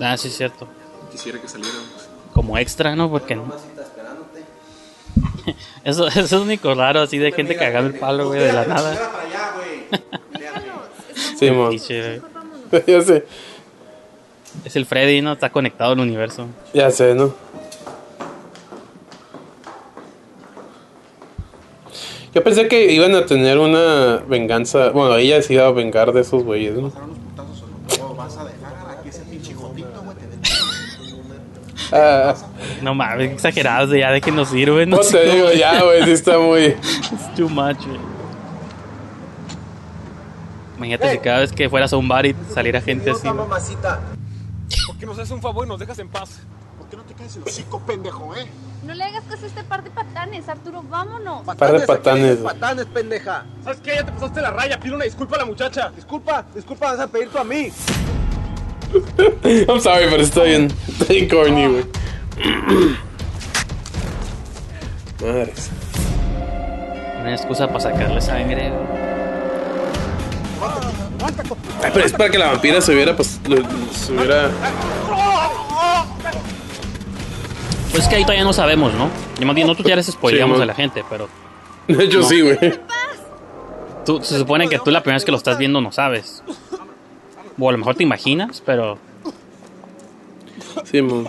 Ah, sí, es cierto. Quisiera que saliéramos. Como extra, ¿no? Porque no. Eso, <laughs> eso es lo único raro, así de gente cagando el palo, güey, de la nada. <laughs> Sí, mon. <laughs> Ya sé. Es el Freddy, ¿no? Está conectado al universo. Ya sé, ¿no? Yo pensé que iban a tener una venganza. Bueno, ella se iba a vengar de esos güeyes, ¿no? vas a dejar aquí ese pinche güey. Ah, No mames, exagerados, ya déjenos ir, güey. no te digo, ya, güey, sí está muy. <laughs> Es too much, güey. Imagínate si cada vez que fueras a un bar y saliera gente así. mamacita. ¿Por qué nos haces un favor y nos dejas en paz? ¿Por qué no te caes el hocico, pendejo, eh? No le hagas caso a este par de patanes, Arturo, vámonos. Par de patanes. Patanes, pendeja. ¿Sabes qué? Ya te pasaste la raya. Pide una disculpa a la muchacha. Disculpa, disculpa, vas a pedir tú a mí. <laughs> I'm sorry, pero está bien. Está bien corny, güey. <coughs> Madres. Una excusa para sacarle sangre. Ay, pero es para que la vampira se hubiera, pues, se hubiera. Pues es que ahí todavía no sabemos, ¿no? Yo más bien nosotros ya les spoileamos Sí, a man. la gente, pero <laughs> De hecho, No. sí, güey. tú, se supone que tú la primera vez que lo estás viendo no sabes. O a lo mejor te imaginas, pero... Sí, mon.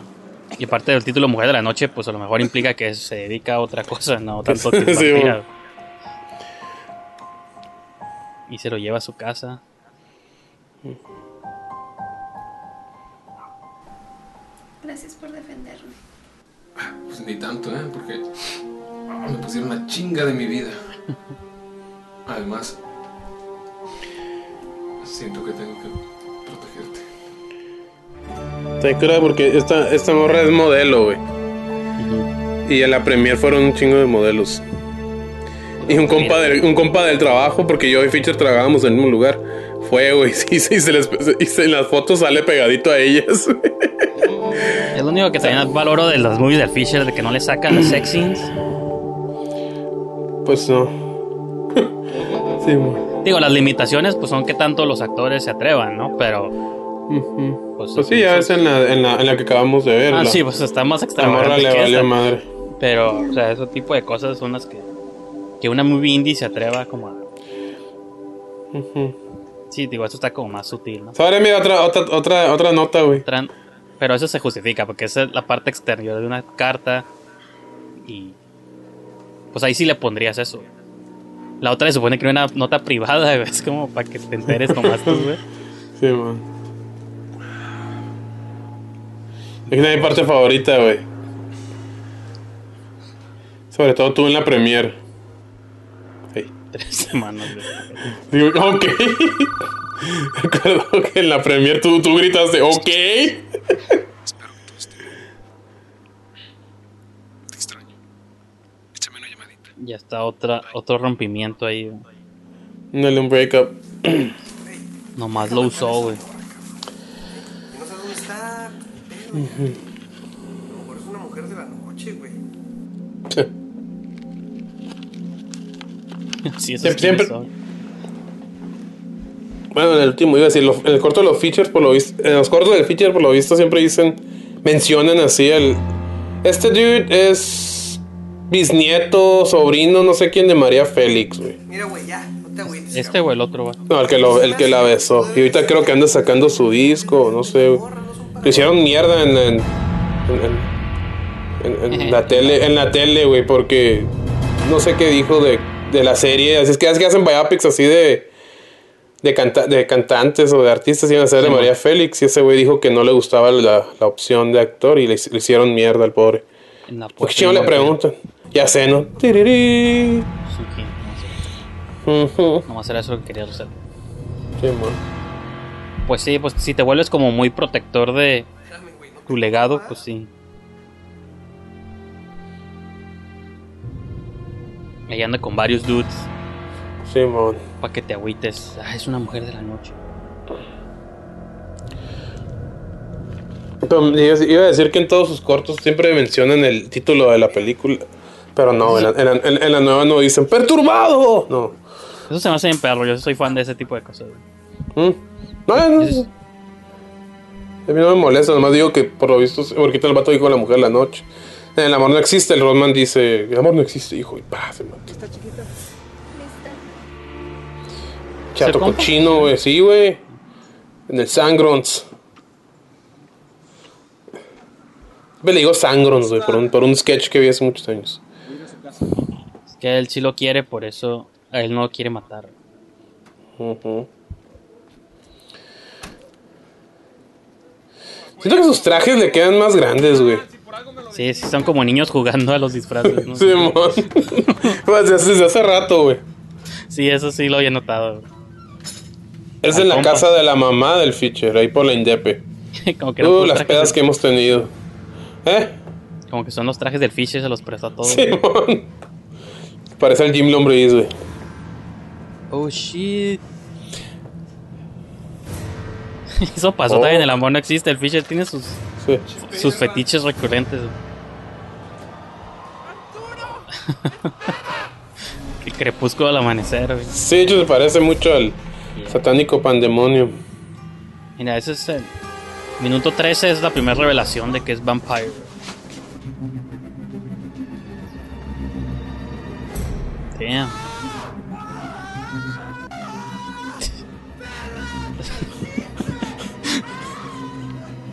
Y aparte del título Mujer de la Noche, pues a lo mejor implica que se dedica a otra cosa, no <laughs> tanto que Sí. Y se lo lleva a su casa. Gracias por defenderme. Pues ni tanto, ¿eh? Porque me pusieron la chinga de mi vida. <laughs> Además, siento que tengo que Te cura porque esta, esta morra es modelo, güey. Y en la premier fueron un chingo de modelos. Y un compa, del, un compa del trabajo, porque yo y Fisher trabajábamos en el mismo lugar. Fue, güey, <laughs> sí, sí, se les, y se- en las fotos sale pegadito a ellas. Es lo único que también valoro de las movies del Fisher, de que no le sacan las sex scenes. Pues no. <laughs> sí. Digo, las limitaciones pues son que tanto los actores se atrevan, ¿no? Pero... Pues, Pues sí, ya es en la, en la, en la que acabamos de ver. Ah, la- sí, pues está más La extravagante le que valió esta. madre. Pero, o sea, ese tipo de cosas son las que... Que una movie indie se atreva como a... Sí, digo, eso está como más sutil, ¿no? Ahora mira otra, otra, otra, otra nota, güey. Pero eso se justifica, porque esa es la parte exterior de una carta. Y. Pues ahí sí le pondrías eso. La otra se supone que era una nota privada, <laughs> güey. Es como para que te enteres nomás tú, güey. <laughs> Sí, man. Es mi parte favorita, güey. Sobre todo tú en la premiere. Tres semanas. güey. Digo, ok. <laughs> Recuerdo que en la premiere tú, tú gritaste, ok. Ya está otra, otro rompimiento ahí. güey. Dale un breakup. Nomás lo usó, güey. No sé dónde está. A lo mejor es una mujer de la noche, güey. Sí, eso Siempre- es siempre- Bueno, en el último iba a decir, lo- en el corto de los features, por lo visto, en los cortos del feature, por lo visto, siempre dicen, mencionan así el. Este dude es bisnieto, sobrino, no sé quién de María Félix, güey. Mira, güey, ya, no te agüites. Este o el otro, güey. No, el que, lo, el que la besó. Y ahorita creo que anda sacando su disco, no sé. güey. Lo hicieron mierda en, en, en- en- la tele, en la tele, güey, porque no sé qué dijo de, de la serie. Así es que, es que hacen biopics así de, de, canta- de cantantes o de artistas, iban a ser de Sí, María. Félix. Y ese güey dijo que no le gustaba la, la opción de actor y le, le hicieron mierda al pobre. En la ¿Por qué puerta chino le preguntan? Ya sé, ¿no? Tirirí. Suki, no sé. Ujú. Nomás era eso que quería hacer. Sí, man. Pues sí, pues si te vuelves como muy protector de tu legado, pues sí. Ahí anda con varios dudes Sí, man. para que te agüites. Ah, es una mujer de la noche. Pero iba a decir que en todos sus cortos siempre mencionan el título de la película. Pero no, en la, en la- en- en la nueva no dicen ¡Perturbado! No. Eso se me hace bien perro, yo soy fan de ese tipo de cosas. güey. ¿Mm? No, no, no. A mí no me molesta, nomás digo que por lo visto, porque el vato dijo la mujer la noche. En el amor no existe, el Rodman dice, el amor no existe, hijo, y pa, se mata. Chato ¿Se compa? cochino, güey, sí, güey. En el Sangrons. Me le digo Sangrons, güey, por un, por un sketch que vi hace muchos años. Es que él sí lo quiere, por eso a él no lo quiere matar. Ujú. Siento que sus trajes le quedan más grandes, güey. Sí, sí, son como niños jugando a los disfraces. ¿no? Simón. <laughs> Pues desde, hace rato, güey. Sí, eso sí lo había notado. Es Al en la compa. casa de la mamá del Fischer, ahí por la Indepe. <laughs> como que Uh, las pedas de- que hemos tenido. ¿Eh? Como que son los trajes del Fisher, se los prestó a todos. Simón. Parece el Jim Lombriz, güey. Oh shit. <laughs> Eso pasó Oh. también en el amor no existe. El Fisher tiene sus, Sí. sus fetiches recurrentes. Que crepúsculo al amanecer. güey. Sí, de hecho se parece mucho al satánico pandemonio. Mira, ese es el. Minuto 13 es la primera revelación de que es Vampire. Damn.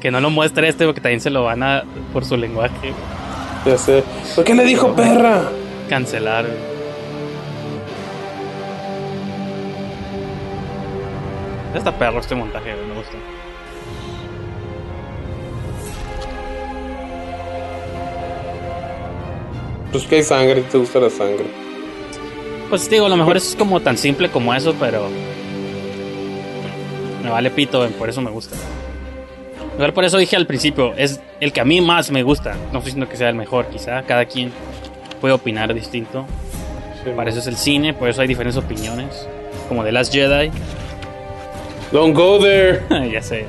Que no lo muestre este porque también se lo van a. por su lenguaje. Ya sé. ¿Por qué le dijo perra? Cancelar. Está perro este montaje, me gusta. Pues que hay sangre, te gusta la sangre. Pues digo, a lo mejor es como tan simple como eso, pero. Me vale pito, por eso me gusta. Igual por eso dije al principio, es el que a mí más me gusta. No estoy diciendo que sea el mejor, quizá. Cada quien puede opinar distinto. Para eso es el cine, por eso hay diferentes opiniones. Como The Last Jedi. Don't go there. <laughs> ya sé.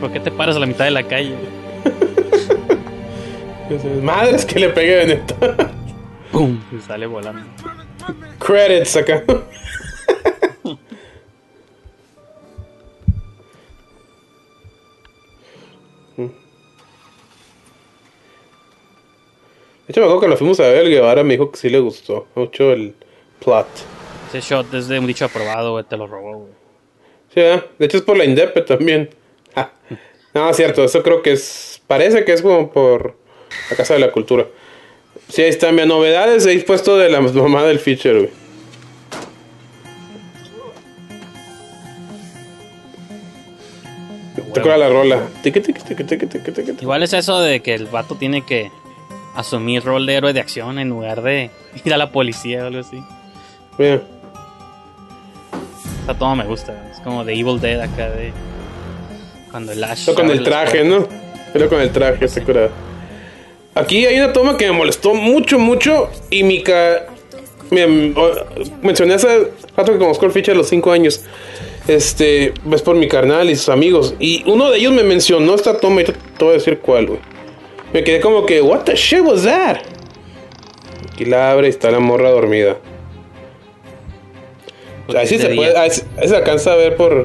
¿Por qué te paras a la mitad de la calle? Madres que le pegue Beneta. ¡Pum! Y sale volando. Credits acá. De hecho, me acuerdo que lo fuimos a ver el Guevara, me dijo que sí le gustó mucho el plot. Ese shot es de un dicho aprobado, güey, te lo robó, güey. Sí. De hecho es por la Indepe también. Ja. No, es cierto, eso creo que es. Parece que es como por la Casa de la Cultura. Sí, ahí están mis novedades. Ahí puesto de la mamá del Fisher, güey. Toca la rola. Igual es eso de que el vato tiene que asumir rol de héroe de acción en lugar de <laughs> ir a la policía o algo así. Bien. O sea, todo me gusta. Es como de Evil Dead acá de. Cuando el Ash. Con el traje, ¿no? Pero con el traje, se cura. Aquí hay una toma que me molestó mucho, mucho. Y mi ca... me- mencioné hace rato que conozco el ficha de los 5 años. Este, ves por mi carnal y sus amigos. Y uno de ellos me mencionó esta toma y te, te voy a decir cuál, güey. Me quedé como que, what the shit was that? Aquí la abre y está la morra dormida. Ahí sí se puede, ahí se alcanza a ver por.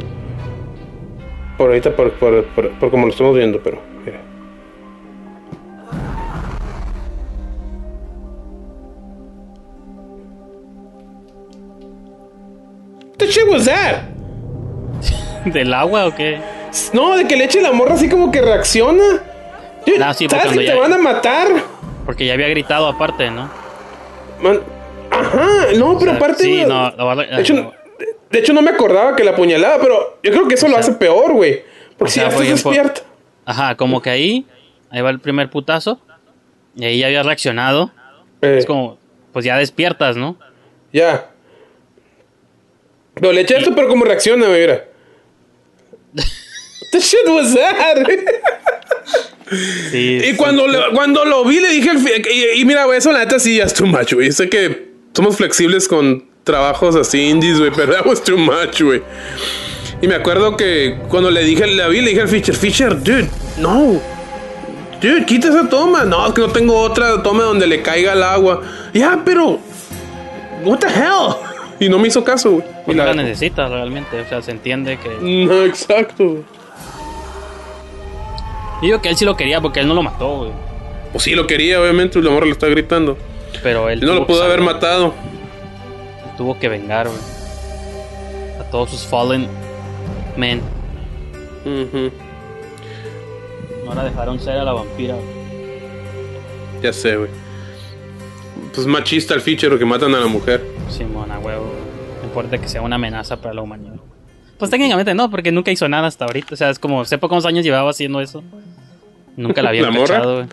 Por ahorita, por, por, por, por como lo estamos viendo, pero. Shit was that? ¿Del agua o qué? No, de que le eche la morra así como que reacciona. Dude, Ah, sí, porque ¿Sabes que te van a matar? Porque ya había gritado aparte, ¿no? Man- Ajá, no, pero aparte. Sí, no, de, hecho, de hecho, no me acordaba que la apuñalaba, pero yo creo que eso lo hace peor, güey. Porque O si ya estás despierto. Ajá, como que ahí, ahí va el primer putazo. Y ahí ya había reaccionado. Eh. Es como, pues ya despiertas, ¿no? Ya. Pero le eché esto, pero como reacciona, mira. What the shit was that? <laughs> Sí. y cuando, le- cuando lo vi, le dije y, y mira, güey, eso la neta sí ya es too much, güey. Sé que somos flexibles con trabajos así indies, güey, pero that was too much, güey. Y me acuerdo que cuando le dije, la vi, le dije al Fisher, Fisher, dude, no. Dude, quita esa toma. No, es que no tengo otra toma donde le caiga el agua. Ya, pero. What the hell? Y no me hizo caso, güey. Y Pues la- la necesitas realmente. O sea, se entiende que. No, exacto, güey. Digo que él sí lo quería porque él no lo mató, güey. Pues sí lo quería, obviamente, la morra le está gritando. Pero él. No lo pudo haber matado. Tuvo que vengar, güey. A todos sus fallen men. No la dejaron ser a la vampira. güey. Ya sé, güey. Pues machista el Fisher que matan a la mujer. Simón, a huevo. No importa que sea una amenaza para la humanidad. Pues técnicamente no, porque nunca hizo nada hasta ahorita. O sea, es como, sepa cuántos años llevaba haciendo eso. Nunca la había <laughs> ¿La cachado.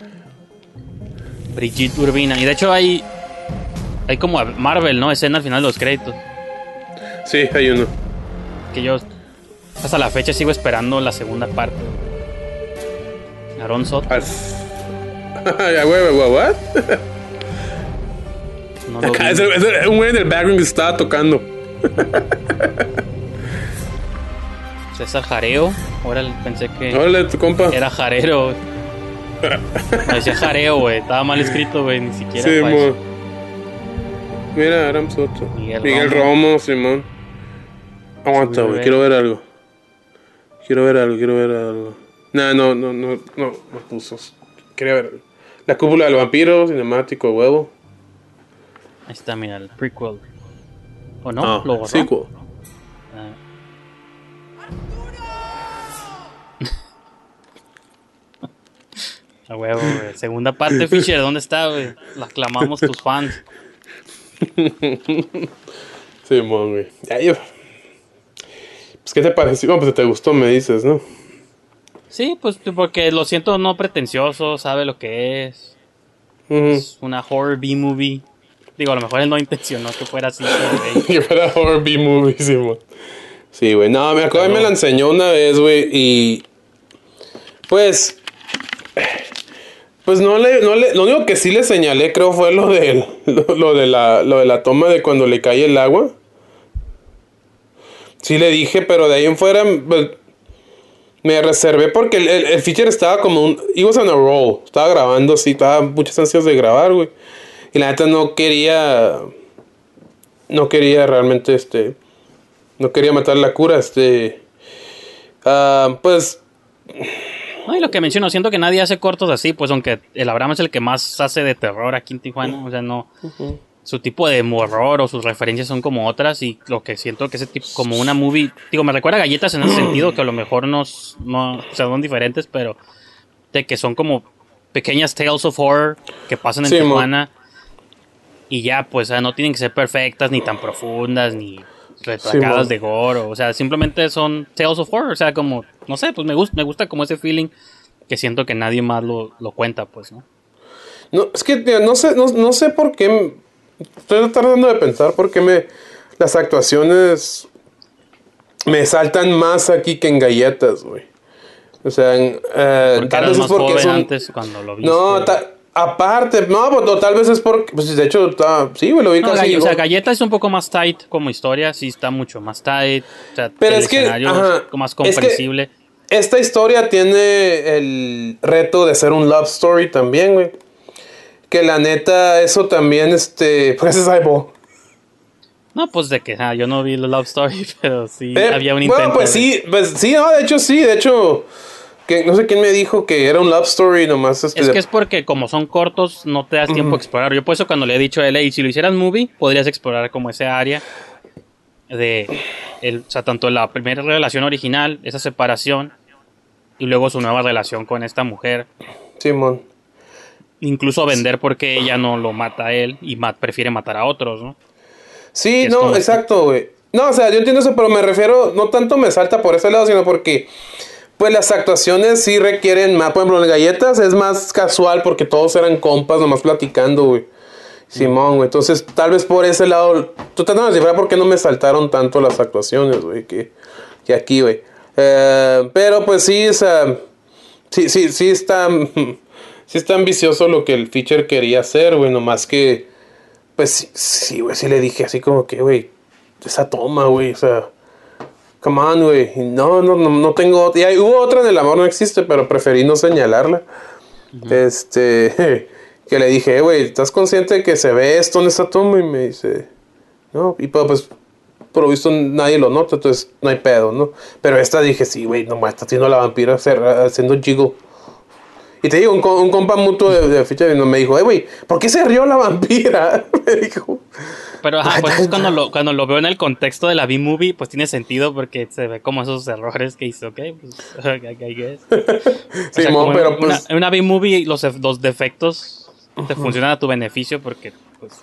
Brigitte Urbina. Y de hecho hay. Hay como a Marvel, ¿no? Escena al final de los créditos. Sí, hay uno. Que yo hasta la fecha sigo esperando la segunda parte. Aaron Sot. Ya, güey, güey, what? No lo Acá, vi. ese- ese- un güey en el background que estaba tocando. César Jareo. Órale, pensé que. Órale, tu compa. Era Jarero. <laughs> Me decía Jareo, güey. Estaba mal escrito, güey. Ni siquiera. Sí, mo. Mira, Aram Soto. Miguel Miguel, Romo. Romo. Simón. Aguanta, güey. Quiero ver algo. Quiero ver algo, quiero ver algo. No, no, no, no, no, no puso. Quería ver. La cúpula del vampiro, cinemático, huevo. Ahí está, mira, el prequel. ¿O no? Ah, ¿Lo borró? sequel. Ah. <laughs> A huevo, güey. Segunda parte, <laughs> Fisher, ¿dónde está, güey? La aclamamos tus fans. <laughs> Simón, güey. Ya, yo- Pues, ¿qué te pareció? Bueno, pues te gustó, me dices, ¿no? Sí, pues porque lo siento no pretencioso, sabe lo que es. Es una horror B-movie. Digo, a lo mejor él no intencionó que fuera así. <laughs> que fuera horror B-movie, Simón. Sí, güey. No, me acuerdo, me la enseñó una vez, güey, y... Pues... Pues no le, no le... Lo único que sí le señalé, creo, fue lo de, <laughs> lo, lo de, la, lo de la toma de cuando le cae el agua. Sí le dije, pero de ahí en fuera... pues, me reservé porque el, el, el feature estaba como un... He was on a roll. Estaba grabando, sí, estaba muchas ansias de grabar, güey. Y la neta no quería... No quería realmente, este... No quería matar la cura, este... ah, pues... No, y lo que menciono, siento que nadie hace cortos así, pues aunque el Abraham es el que más hace de terror aquí en Tijuana, o sea, no... Su tipo de horror o sus referencias son como otras y lo que siento que ese tipo, como una movie, digo, me recuerda a galletas en ese sentido, que a lo mejor no, o sea, son diferentes, pero de que son como pequeñas tales of horror que pasan en Sí. Tijuana y ya, pues, o sea, no tienen que ser perfectas ni tan profundas ni retracadas Sí, de gore, o sea, simplemente son Tales of Horror, o sea, como, no sé, pues me gusta, me gusta como ese feeling que siento que nadie más lo, lo cuenta, pues, ¿no? No, es que tío, no sé, no, no sé por qué. Estoy tratando de pensar por qué me. Las actuaciones me saltan más aquí que en galletas, güey. O sea, en, eh, tal vez es porque es un- antes cuando lo viste. No, ta- aparte, no, pues, no, tal vez es porque. Pues de hecho, está- sí, güey, lo vi No, casi. O sea. Galleta es un poco más tight como historia, sí está mucho más tight. O sea, Pero el es que, ajá, es más es que- comprensible. Esta historia tiene el reto de ser un love story también, güey. Que la neta, eso también, este. <laughs> Pues es Aibo. No, pues de que ah, yo no vi la Love Story, <laughs> pero sí Eh, había un intento. Bueno, pues de- sí, pues sí, no, de hecho sí, de hecho. Que, no sé quién me dijo que era un love story nomás. Este, Es que es porque como son cortos, no te das tiempo a explorar. Yo por eso cuando le he dicho a él, "Ey, si lo hicieras movie, podrías explorar como ese área de, el, o sea, tanto la primera relación original, esa separación, y luego su nueva relación con esta mujer. Simón. Incluso vender porque ella no lo mata a él y Matt prefiere matar a otros, ¿no? Sí, no, exacto, güey. No, o sea, yo entiendo eso, pero me refiero, no tanto me salta por ese lado, sino porque, pues las actuaciones sí requieren más. Por ejemplo, en galletas es más casual porque todos eran compas, nomás platicando, güey. Simón, güey. Entonces, tal vez por ese lado, tú tratando de descifrar por qué no me saltaron tanto las actuaciones, güey, que, que aquí, güey. Eh, pero pues sí, o sí, sí, sí está, <laughs> sí está ambicioso lo que el feature quería hacer, güey, nomás que, pues sí, sí, güey, sí le dije así como que, güey, esa toma, güey, o sea, come on, güey, no, no, no, no tengo, y hay- hubo otra en El Amor No Existe, pero preferí no señalarla, este, <laughs> que le dije, "Eh, güey, ¿estás consciente de que se ve esto en esa toma? Y me dice, no, y pues, pues, por lo visto nadie lo nota, entonces no hay pedo, ¿no? Pero esta dije, sí, güey, no más, está haciendo la vampira haciendo jiggle. Y te digo, un, un compa mutuo de, de ficha me dijo, eh, güey, ¿por qué se rió la vampira? <laughs> me dijo. Pero ajá, pues es <laughs> cuando lo, cuando lo veo en el contexto de la B-Movie, pues tiene sentido porque se ve como esos errores que hizo, ok, pues, <laughs> I guess. <laughs> O sea, pero en pues- una, en una B-Movie los, ef- los defectos te funcionan a tu beneficio porque, pues,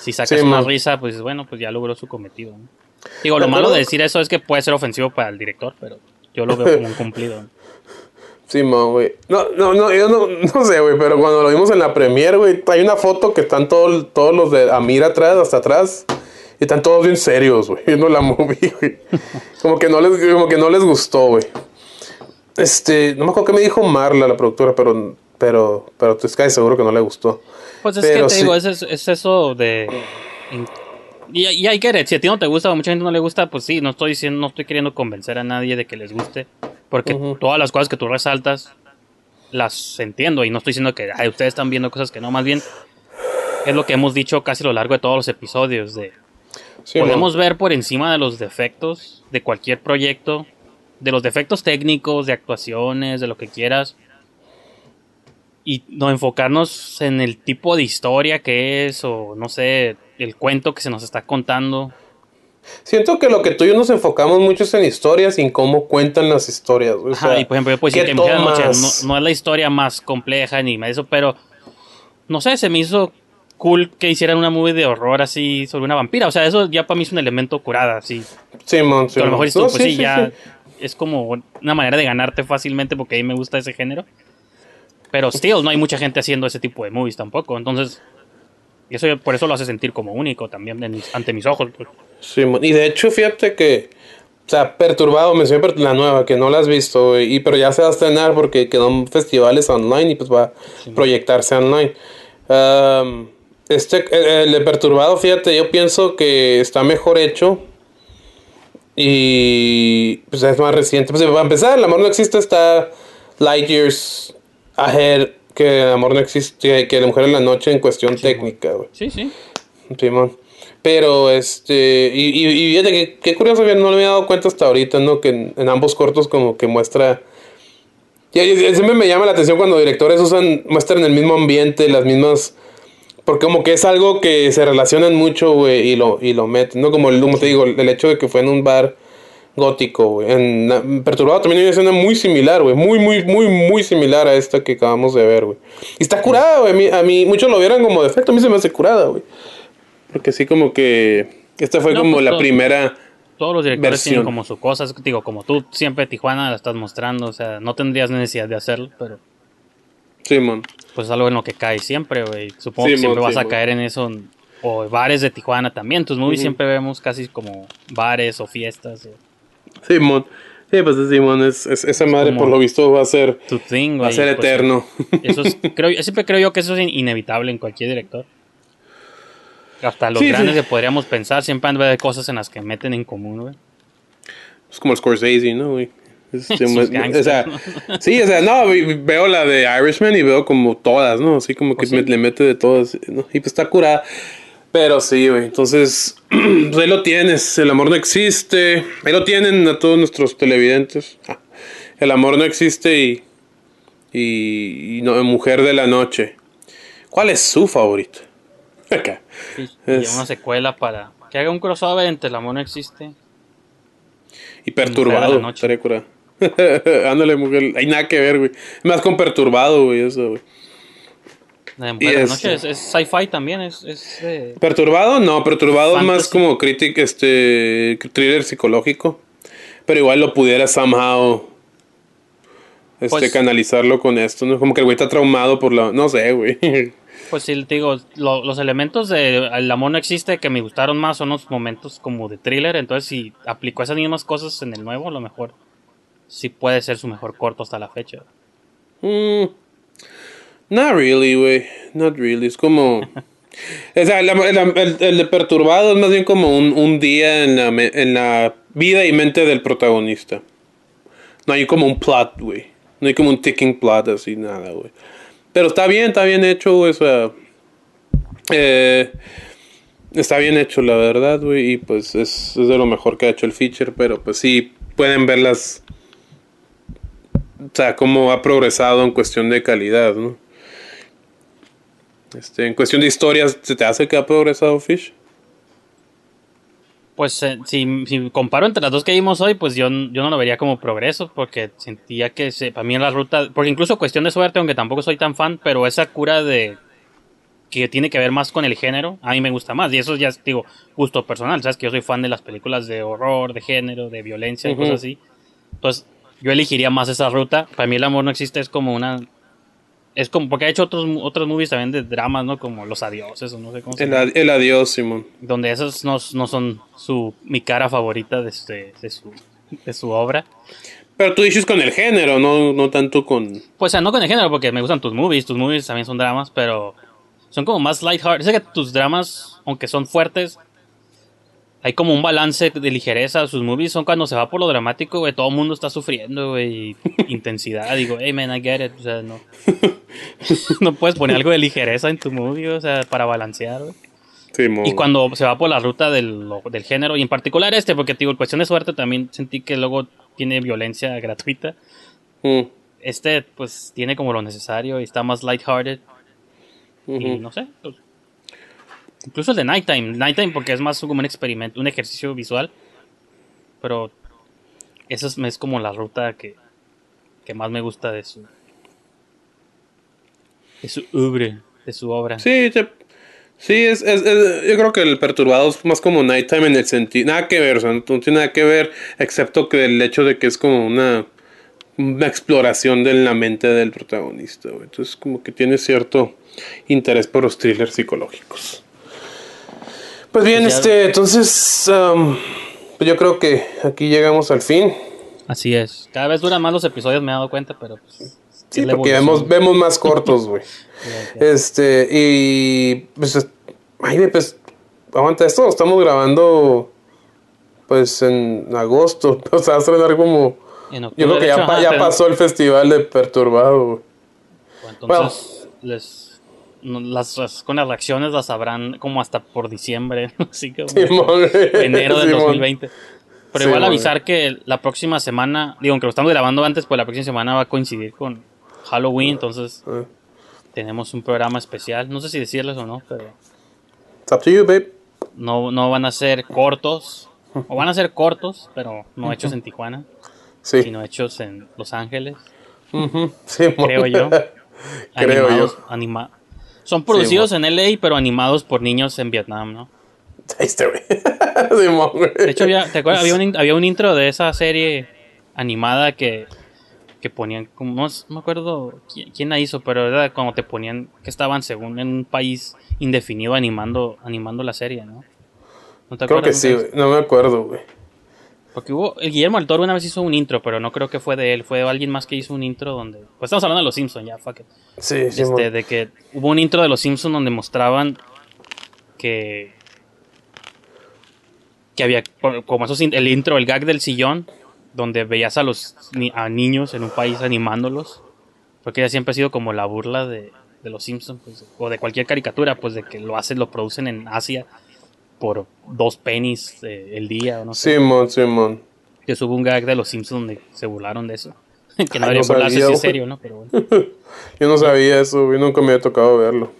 si sacas Sí, una risa, pues bueno, pues ya logró su cometido. ¿no? Digo, lo ¿Te malo de decir eso es que puede ser ofensivo para el director, pero yo lo veo como un cumplido. Simón, güey. No, no, no, yo no, <laughs> no sé, güey, pero cuando lo vimos en la premiere, güey, hay una foto que están todos, todos los de Amir atrás, hasta atrás, y están todos bien serios, güey, viendo la <laughs> movie, güey. Como que no les, como que no les gustó, güey. Este, no me acuerdo qué me dijo Marla, la productora, pero, pero, pero estoy casi seguro que no le gustó. Pues es Pero que te sí. digo, es, es- es eso de. Y, y hay que ver, si a ti no te gusta o a mucha gente no le gusta, pues sí, no estoy diciendo, no estoy queriendo convencer a nadie de que les guste. Porque todas las cosas que tú resaltas las entiendo. Y no estoy diciendo que ay, ustedes están viendo cosas que no, más bien es lo que hemos dicho casi a lo largo de todos los episodios. De Sí, podemos ver por encima de los defectos de cualquier proyecto, de los defectos técnicos, de actuaciones, de lo que quieras, y no enfocarnos en el tipo de historia que es, o no sé, el cuento que se nos está contando. Siento que lo que tú y yo nos enfocamos mucho es en historias y en cómo cuentan las historias. Ajá, y por ejemplo, yo puedo decir ¿qué que Mujer de Noche tomas? no, no es la historia más compleja ni eso, pero no sé, se me hizo cool que hicieran una movie de horror así sobre una vampira. O sea, eso ya para mí es un elemento curada, así. Simón, Que a lo mejor esto, No, pues sí, sí, sí, ya sí. es como una manera de ganarte fácilmente porque a mí me gusta ese género. Pero still, no hay mucha gente haciendo ese tipo de movies tampoco. Entonces, y eso por eso lo hace sentir como único también en ante mis ojos. Simón. Y de hecho, fíjate que, o sea, perturbado, mencioné la nueva, que no la has visto, y, pero ya se va a estrenar porque quedó en festivales online y pues va a proyectarse online. Um, este, el, el de perturbado, fíjate, yo pienso que está mejor hecho y pues es más reciente. Pues para empezar, el amor no existe, está light years ahead que el amor no existe, que la mujer en la noche en cuestión técnica, güey. Sí, sí. Simón. Pero, este, y, y, y fíjate que, qué curioso, bien, no me había dado cuenta hasta ahorita, ¿no? Que en, en ambos cortos como que muestra... Y, y- siempre me llama la atención cuando directores usan, muestran el mismo ambiente, las mismas... Porque como que es algo que se relacionan mucho, güey, y lo, y lo meten, ¿no? Como, el, como te digo, el hecho de que fue en un bar gótico, güey. En, en Perturbado también hay una escena muy similar, güey. Muy, muy, muy, muy similar a esta que acabamos de ver, güey. Y está curada, güey. A mí, a mí muchos lo vieron como defecto, a mí se me hace curada, güey. Porque sí, como que. Esta fue No, como pues, la todo. primera todos los directores versión. tienen como su cosa. Es que, digo, como tú siempre Tijuana la estás mostrando, o sea, no tendrías necesidad de hacerlo, pero Simón. pues es algo en lo que caes siempre, güey. Supongo Sí, que siempre vas sí, a caer en eso. O bares de Tijuana también. Tus movies siempre vemos casi como bares o fiestas. o- Simón. Sí, pues Simón, es, es- esa madre como por lo visto va a ser, Tu thing, va a ser pues, eterno. Eso es, <laughs> creo, yo- siempre creo yo que eso es in- inevitable en cualquier director. Hasta los Sí, grandes sí. que podríamos pensar, siempre haber cosas en las que meten en común, güey. Es como el Scorsese, ¿no, güey? <laughs> Gangsters, o <laughs> sí, o sea, no, veo la de Irishman y veo como todas, ¿no? Así como que Pues me- le mete de todas, ¿no? Y pues está curada. Pero sí, güey, entonces, <clears throat> pues ahí lo tienes, el amor no existe. Ahí lo tienen a todos nuestros televidentes. Ah, el amor no existe y, y, y no, Mujer de la Noche. ¿Cuál es su favorito? Acá. Sí, Es- Y una secuela para que haga un crossover entre El amor no existe. Y perturbado, la estaría. <laughs> Ándale, mujer. Hay nada que ver, güey. Más con perturbado, güey, eso, güey. La Y la este- noche es, es sci-fi también, es, es eh, Perturbado, no, perturbado es más como crítica, este, thriller psicológico. Pero igual lo pudiera somehow, este, Pues- canalizarlo con esto, ¿no? Como que el güey está traumado por la, no sé, güey. <laughs> Pues sí, te digo, lo- los elementos de El amor no existe que me gustaron más son los momentos como de thriller, entonces si aplicó esas mismas cosas en el nuevo, a lo mejor sí puede ser su mejor corto hasta la fecha. Mm, not really, güey. Not really. Es como. <laughs> o sea, la- el, el de perturbado es más bien como un, un día en la, me- en la vida y mente del protagonista. No hay como un plot, güey. No hay como un ticking plot así, nada, güey. Pero está bien, está bien hecho, güey. O sea. eh, está bien hecho, la verdad, güey. Y pues es, es de lo mejor que ha hecho el feature. Pero pues sí, pueden ver las o sea, cómo ha progresado en cuestión de calidad, ¿no? Este, en cuestión de historias, ¿se te hace que ha progresado Fish? Pues eh, si, si comparo entre las dos que vimos hoy, pues yo, yo no lo vería como progreso, porque sentía que se, para mí en la ruta, porque incluso cuestión de suerte, aunque tampoco soy tan fan, pero esa cura de que tiene que ver más con el género, a mí me gusta más, y eso ya es, digo, gusto personal, sabes que yo soy fan de las películas de horror, de género, de violencia y Ujú. cosas así, entonces yo elegiría más esa ruta, para mí el amor no existe, es como una... Es como, porque ha hecho otros, otros movies también de dramas, ¿no? Como Los Adioses o no sé cómo se El, llama el adiós, Simón. donde esos no, no son su mi cara favorita de, este- de, su, de su obra. Pero tú dices con el género, no, no tanto con... Pues o sea, no con el género, porque me gustan tus movies, tus movies también son dramas, pero son como más lighthearted. Sé que tus dramas, aunque son fuertes, hay como un balance de ligereza. Sus movies son cuando se va por lo dramático, güey, todo el mundo está sufriendo, güey, y <laughs> intensidad. Digo, hey man, I get it, o sea, no. <laughs> no puedes poner algo de ligereza en tu movie, o sea, para balancear, güey. Simón. Y cuando se va por la ruta del, del género, y en particular este, porque digo, en cuestión de suerte también sentí que luego tiene violencia gratuita. Mm, Este, pues, tiene como lo necesario y está más lighthearted. Y ujú. no sé. pues, incluso el de Nighttime. Nighttime porque es más como un experimento, un ejercicio visual. Pero esa es, como la ruta que, que más me gusta de su... De su oeuvre, de su obra. Sí, te- sí es, es- es- yo creo que el perturbado es más como Nighttime en el sentido... Nada que ver, o sea, no tiene nada que ver, excepto que el hecho de que es como una, una exploración de la mente del protagonista. Entonces como que tiene cierto interés por los thrillers psicológicos. Pues bien, Pues este, entonces, um, pues yo creo que aquí llegamos al fin. Así es. Cada vez duran más los episodios, me he dado cuenta, pero pues... Sí, porque vemos, vemos más cortos, güey. <laughs> este, y pues, es- ay, pues, aguanta esto, estamos grabando, pues, en agosto. <laughs> O sea, va a estrenar como, En yo octubre, creo que ya, hecho, pa- ajá, ya pasó el festival de Perturbado, güey. Entonces, les, las, las- con las reacciones las sabrán como hasta por diciembre, <laughs> así Simón. enero del Simón. 2020. Pero igual avisar que la próxima semana, digo, aunque lo estamos grabando antes, pues la próxima semana va a coincidir con Halloween, entonces Ah. tenemos un programa especial. No sé si decirles o no, pero It's up to you, babe. no, no van a ser cortos, o van a ser cortos, pero no hechos en Tijuana, Sí. sino hechos en Los Ángeles. Ujú, <laughs> Simón. creo yo. Creo Animados- yo. anima- Son producidos en LA, pero animados por niños en Vietnam, ¿no? Este, <laughs> güey. De hecho, había, ¿te acuerdas? Había un, había un intro de esa serie animada que, que ponían, como, no, me acuerdo quién, quién la hizo, pero era como te ponían que estaban según en un país indefinido animando, animando la serie, ¿no? ¿No te Creo que sí, güey. No me acuerdo, güey. Porque hubo, el Guillermo del Toro una vez hizo un intro, pero no creo que fue de él, fue de alguien más que hizo un intro donde, pues estamos hablando de los Simpsons, ya, fuck it. Sí. Este, de que hubo un intro de los Simpsons donde mostraban que que había como esos el intro, el gag del sillón, donde veías a los a niños en un país animándolos, porque ya siempre ha sido como la burla de, de los Simpsons pues, o de cualquier caricatura, pues de que lo hacen, lo producen en Asia por dos pennies eh, el día o no sé. Simón, Simón. Que hubo un gag de los Simpsons donde se burlaron de eso. <laughs> que no Ay, deberían no burlarse si es serio, ¿no? Pero bueno. <laughs> Yo no sabía eso, güey. Nunca me había tocado verlo.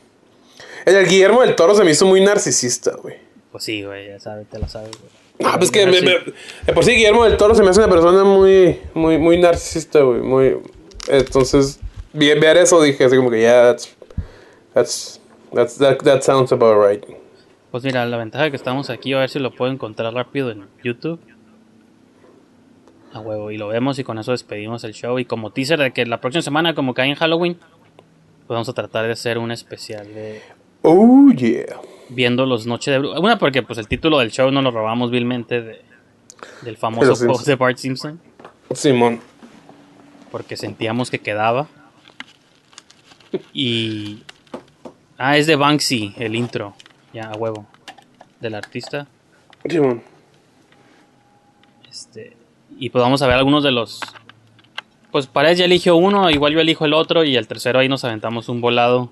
El, el Guillermo del Toro se me hizo muy narcisista, güey. Pues sí, güey, ya sabes, te lo sabes, güey. Ah, pues que me- me- de por sí Guillermo del Toro se me hace una persona muy, muy, muy narcisista, güey. Muy, entonces, ver eso dije así como que ya, that's, that's, that's, that, that sounds about right. Pues mira, la ventaja de que estamos aquí, a ver si lo puedo encontrar rápido en YouTube. A huevo, y lo vemos y con eso despedimos el show. Y como teaser de que la próxima semana, como cae en Halloween, pues vamos a tratar de hacer un especial de Oh, yeah. viendo los Noches de Brujas. Una, porque pues el título del show no lo robamos vilmente de, del De famoso post de Bart Simpson. Simón. Porque sentíamos que quedaba. Y. Ah, es de Banksy, el intro. Ya, a huevo. Del artista. Simón. Este, y pues vamos a ver algunos de los. Pues Paredes ya eligió uno, igual yo elijo el otro, y el tercero ahí nos aventamos un volado.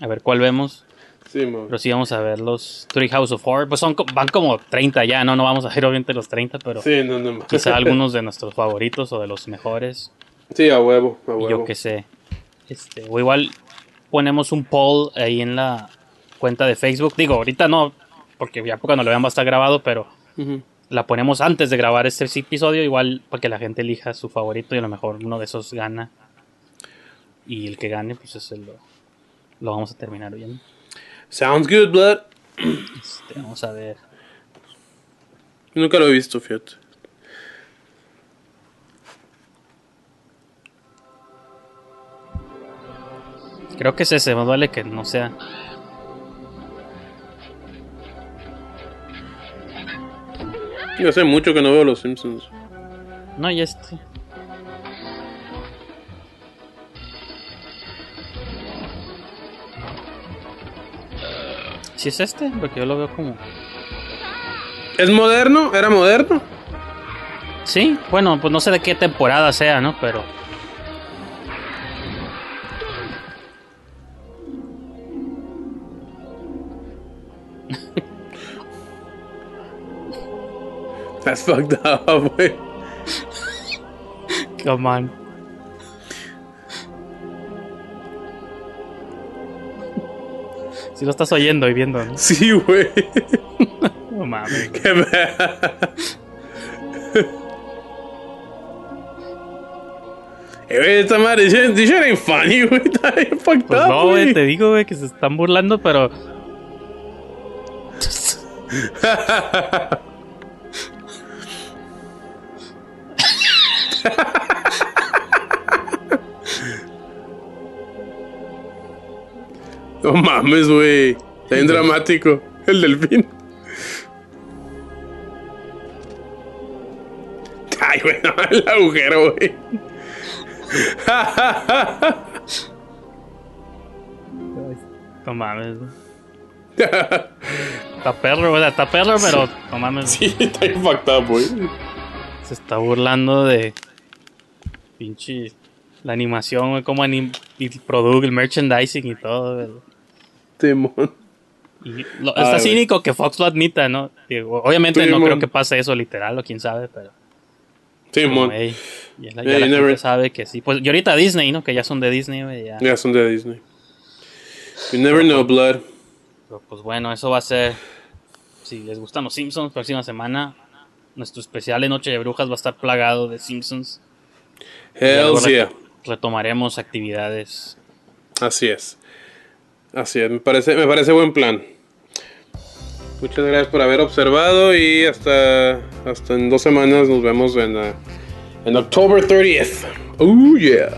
A ver cuál vemos. Simón. Pero sí vamos a ver los Three House of Horror. Pues son, van como 30 ya, ¿no? No vamos a ver obviamente los 30, pero Sí, no, no. quizá <laughs> algunos de nuestros favoritos o de los mejores. Sí, a huevo, a huevo. yo qué sé. Este, o igual ponemos un poll ahí en la cuenta de Facebook. Digo, ahorita no, porque ya cuando lo vean va a estar grabado, pero la ponemos antes de grabar este episodio, igual para que la gente elija su favorito y a lo mejor uno de esos gana. Y el que gane, pues ese lo, lo vamos a terminar bien. Sounds good, blood. Este, vamos a ver. Nunca lo he visto, fíjate. Creo que es ese, más vale que no sea. Yo hace mucho que no veo los Simpsons. No, y este. Si es este, porque yo lo veo como. ¿Es moderno? ¿Era moderno? Sí, bueno, pues no sé de qué temporada sea, ¿no? Pero. <laughs> That's fucked up, güey. Come on. Si lo estás oyendo y viendo, ¿no? Sí, güey. No mames. Qué Eh, esta madre, this shit ain't funny, güey. Está bien fucked Pues up, no, güey. te digo, güey, que se están burlando, pero. <laughs> No mames, güey. Está bien dramático. El delfín. Ay, güey, no, el agujero, güey. No mames. güey. Está perro, güey, está perro, pero no mames. Sí, está up, güey. Se está burlando de. Pinche. La animación, güey, como anim y el producto, el merchandising y todo, güey. Timón. Y lo- está cínico que Fox lo admita, ¿no? Digo, obviamente no creo que pase eso literal o quién sabe, pero. Timón. ey, ya la, ya Ey, la you never- gente sabe que sí. Pues y ahorita Disney, ¿no? Que ya son de Disney, güey. Ya. Ya son de Disney. You never know, blood. Pero, pues bueno, eso va a ser. Si les gustan los Simpsons, próxima semana. Nuestro especial de Noche de Brujas va a estar plagado de Simpsons. Hells yeah. Retomaremos actividades. Así es. Así es. Me parece, me parece buen plan. Muchas gracias por haber observado y hasta, hasta en dos semanas nos vemos en, uh, en October 30th. Oh yeah.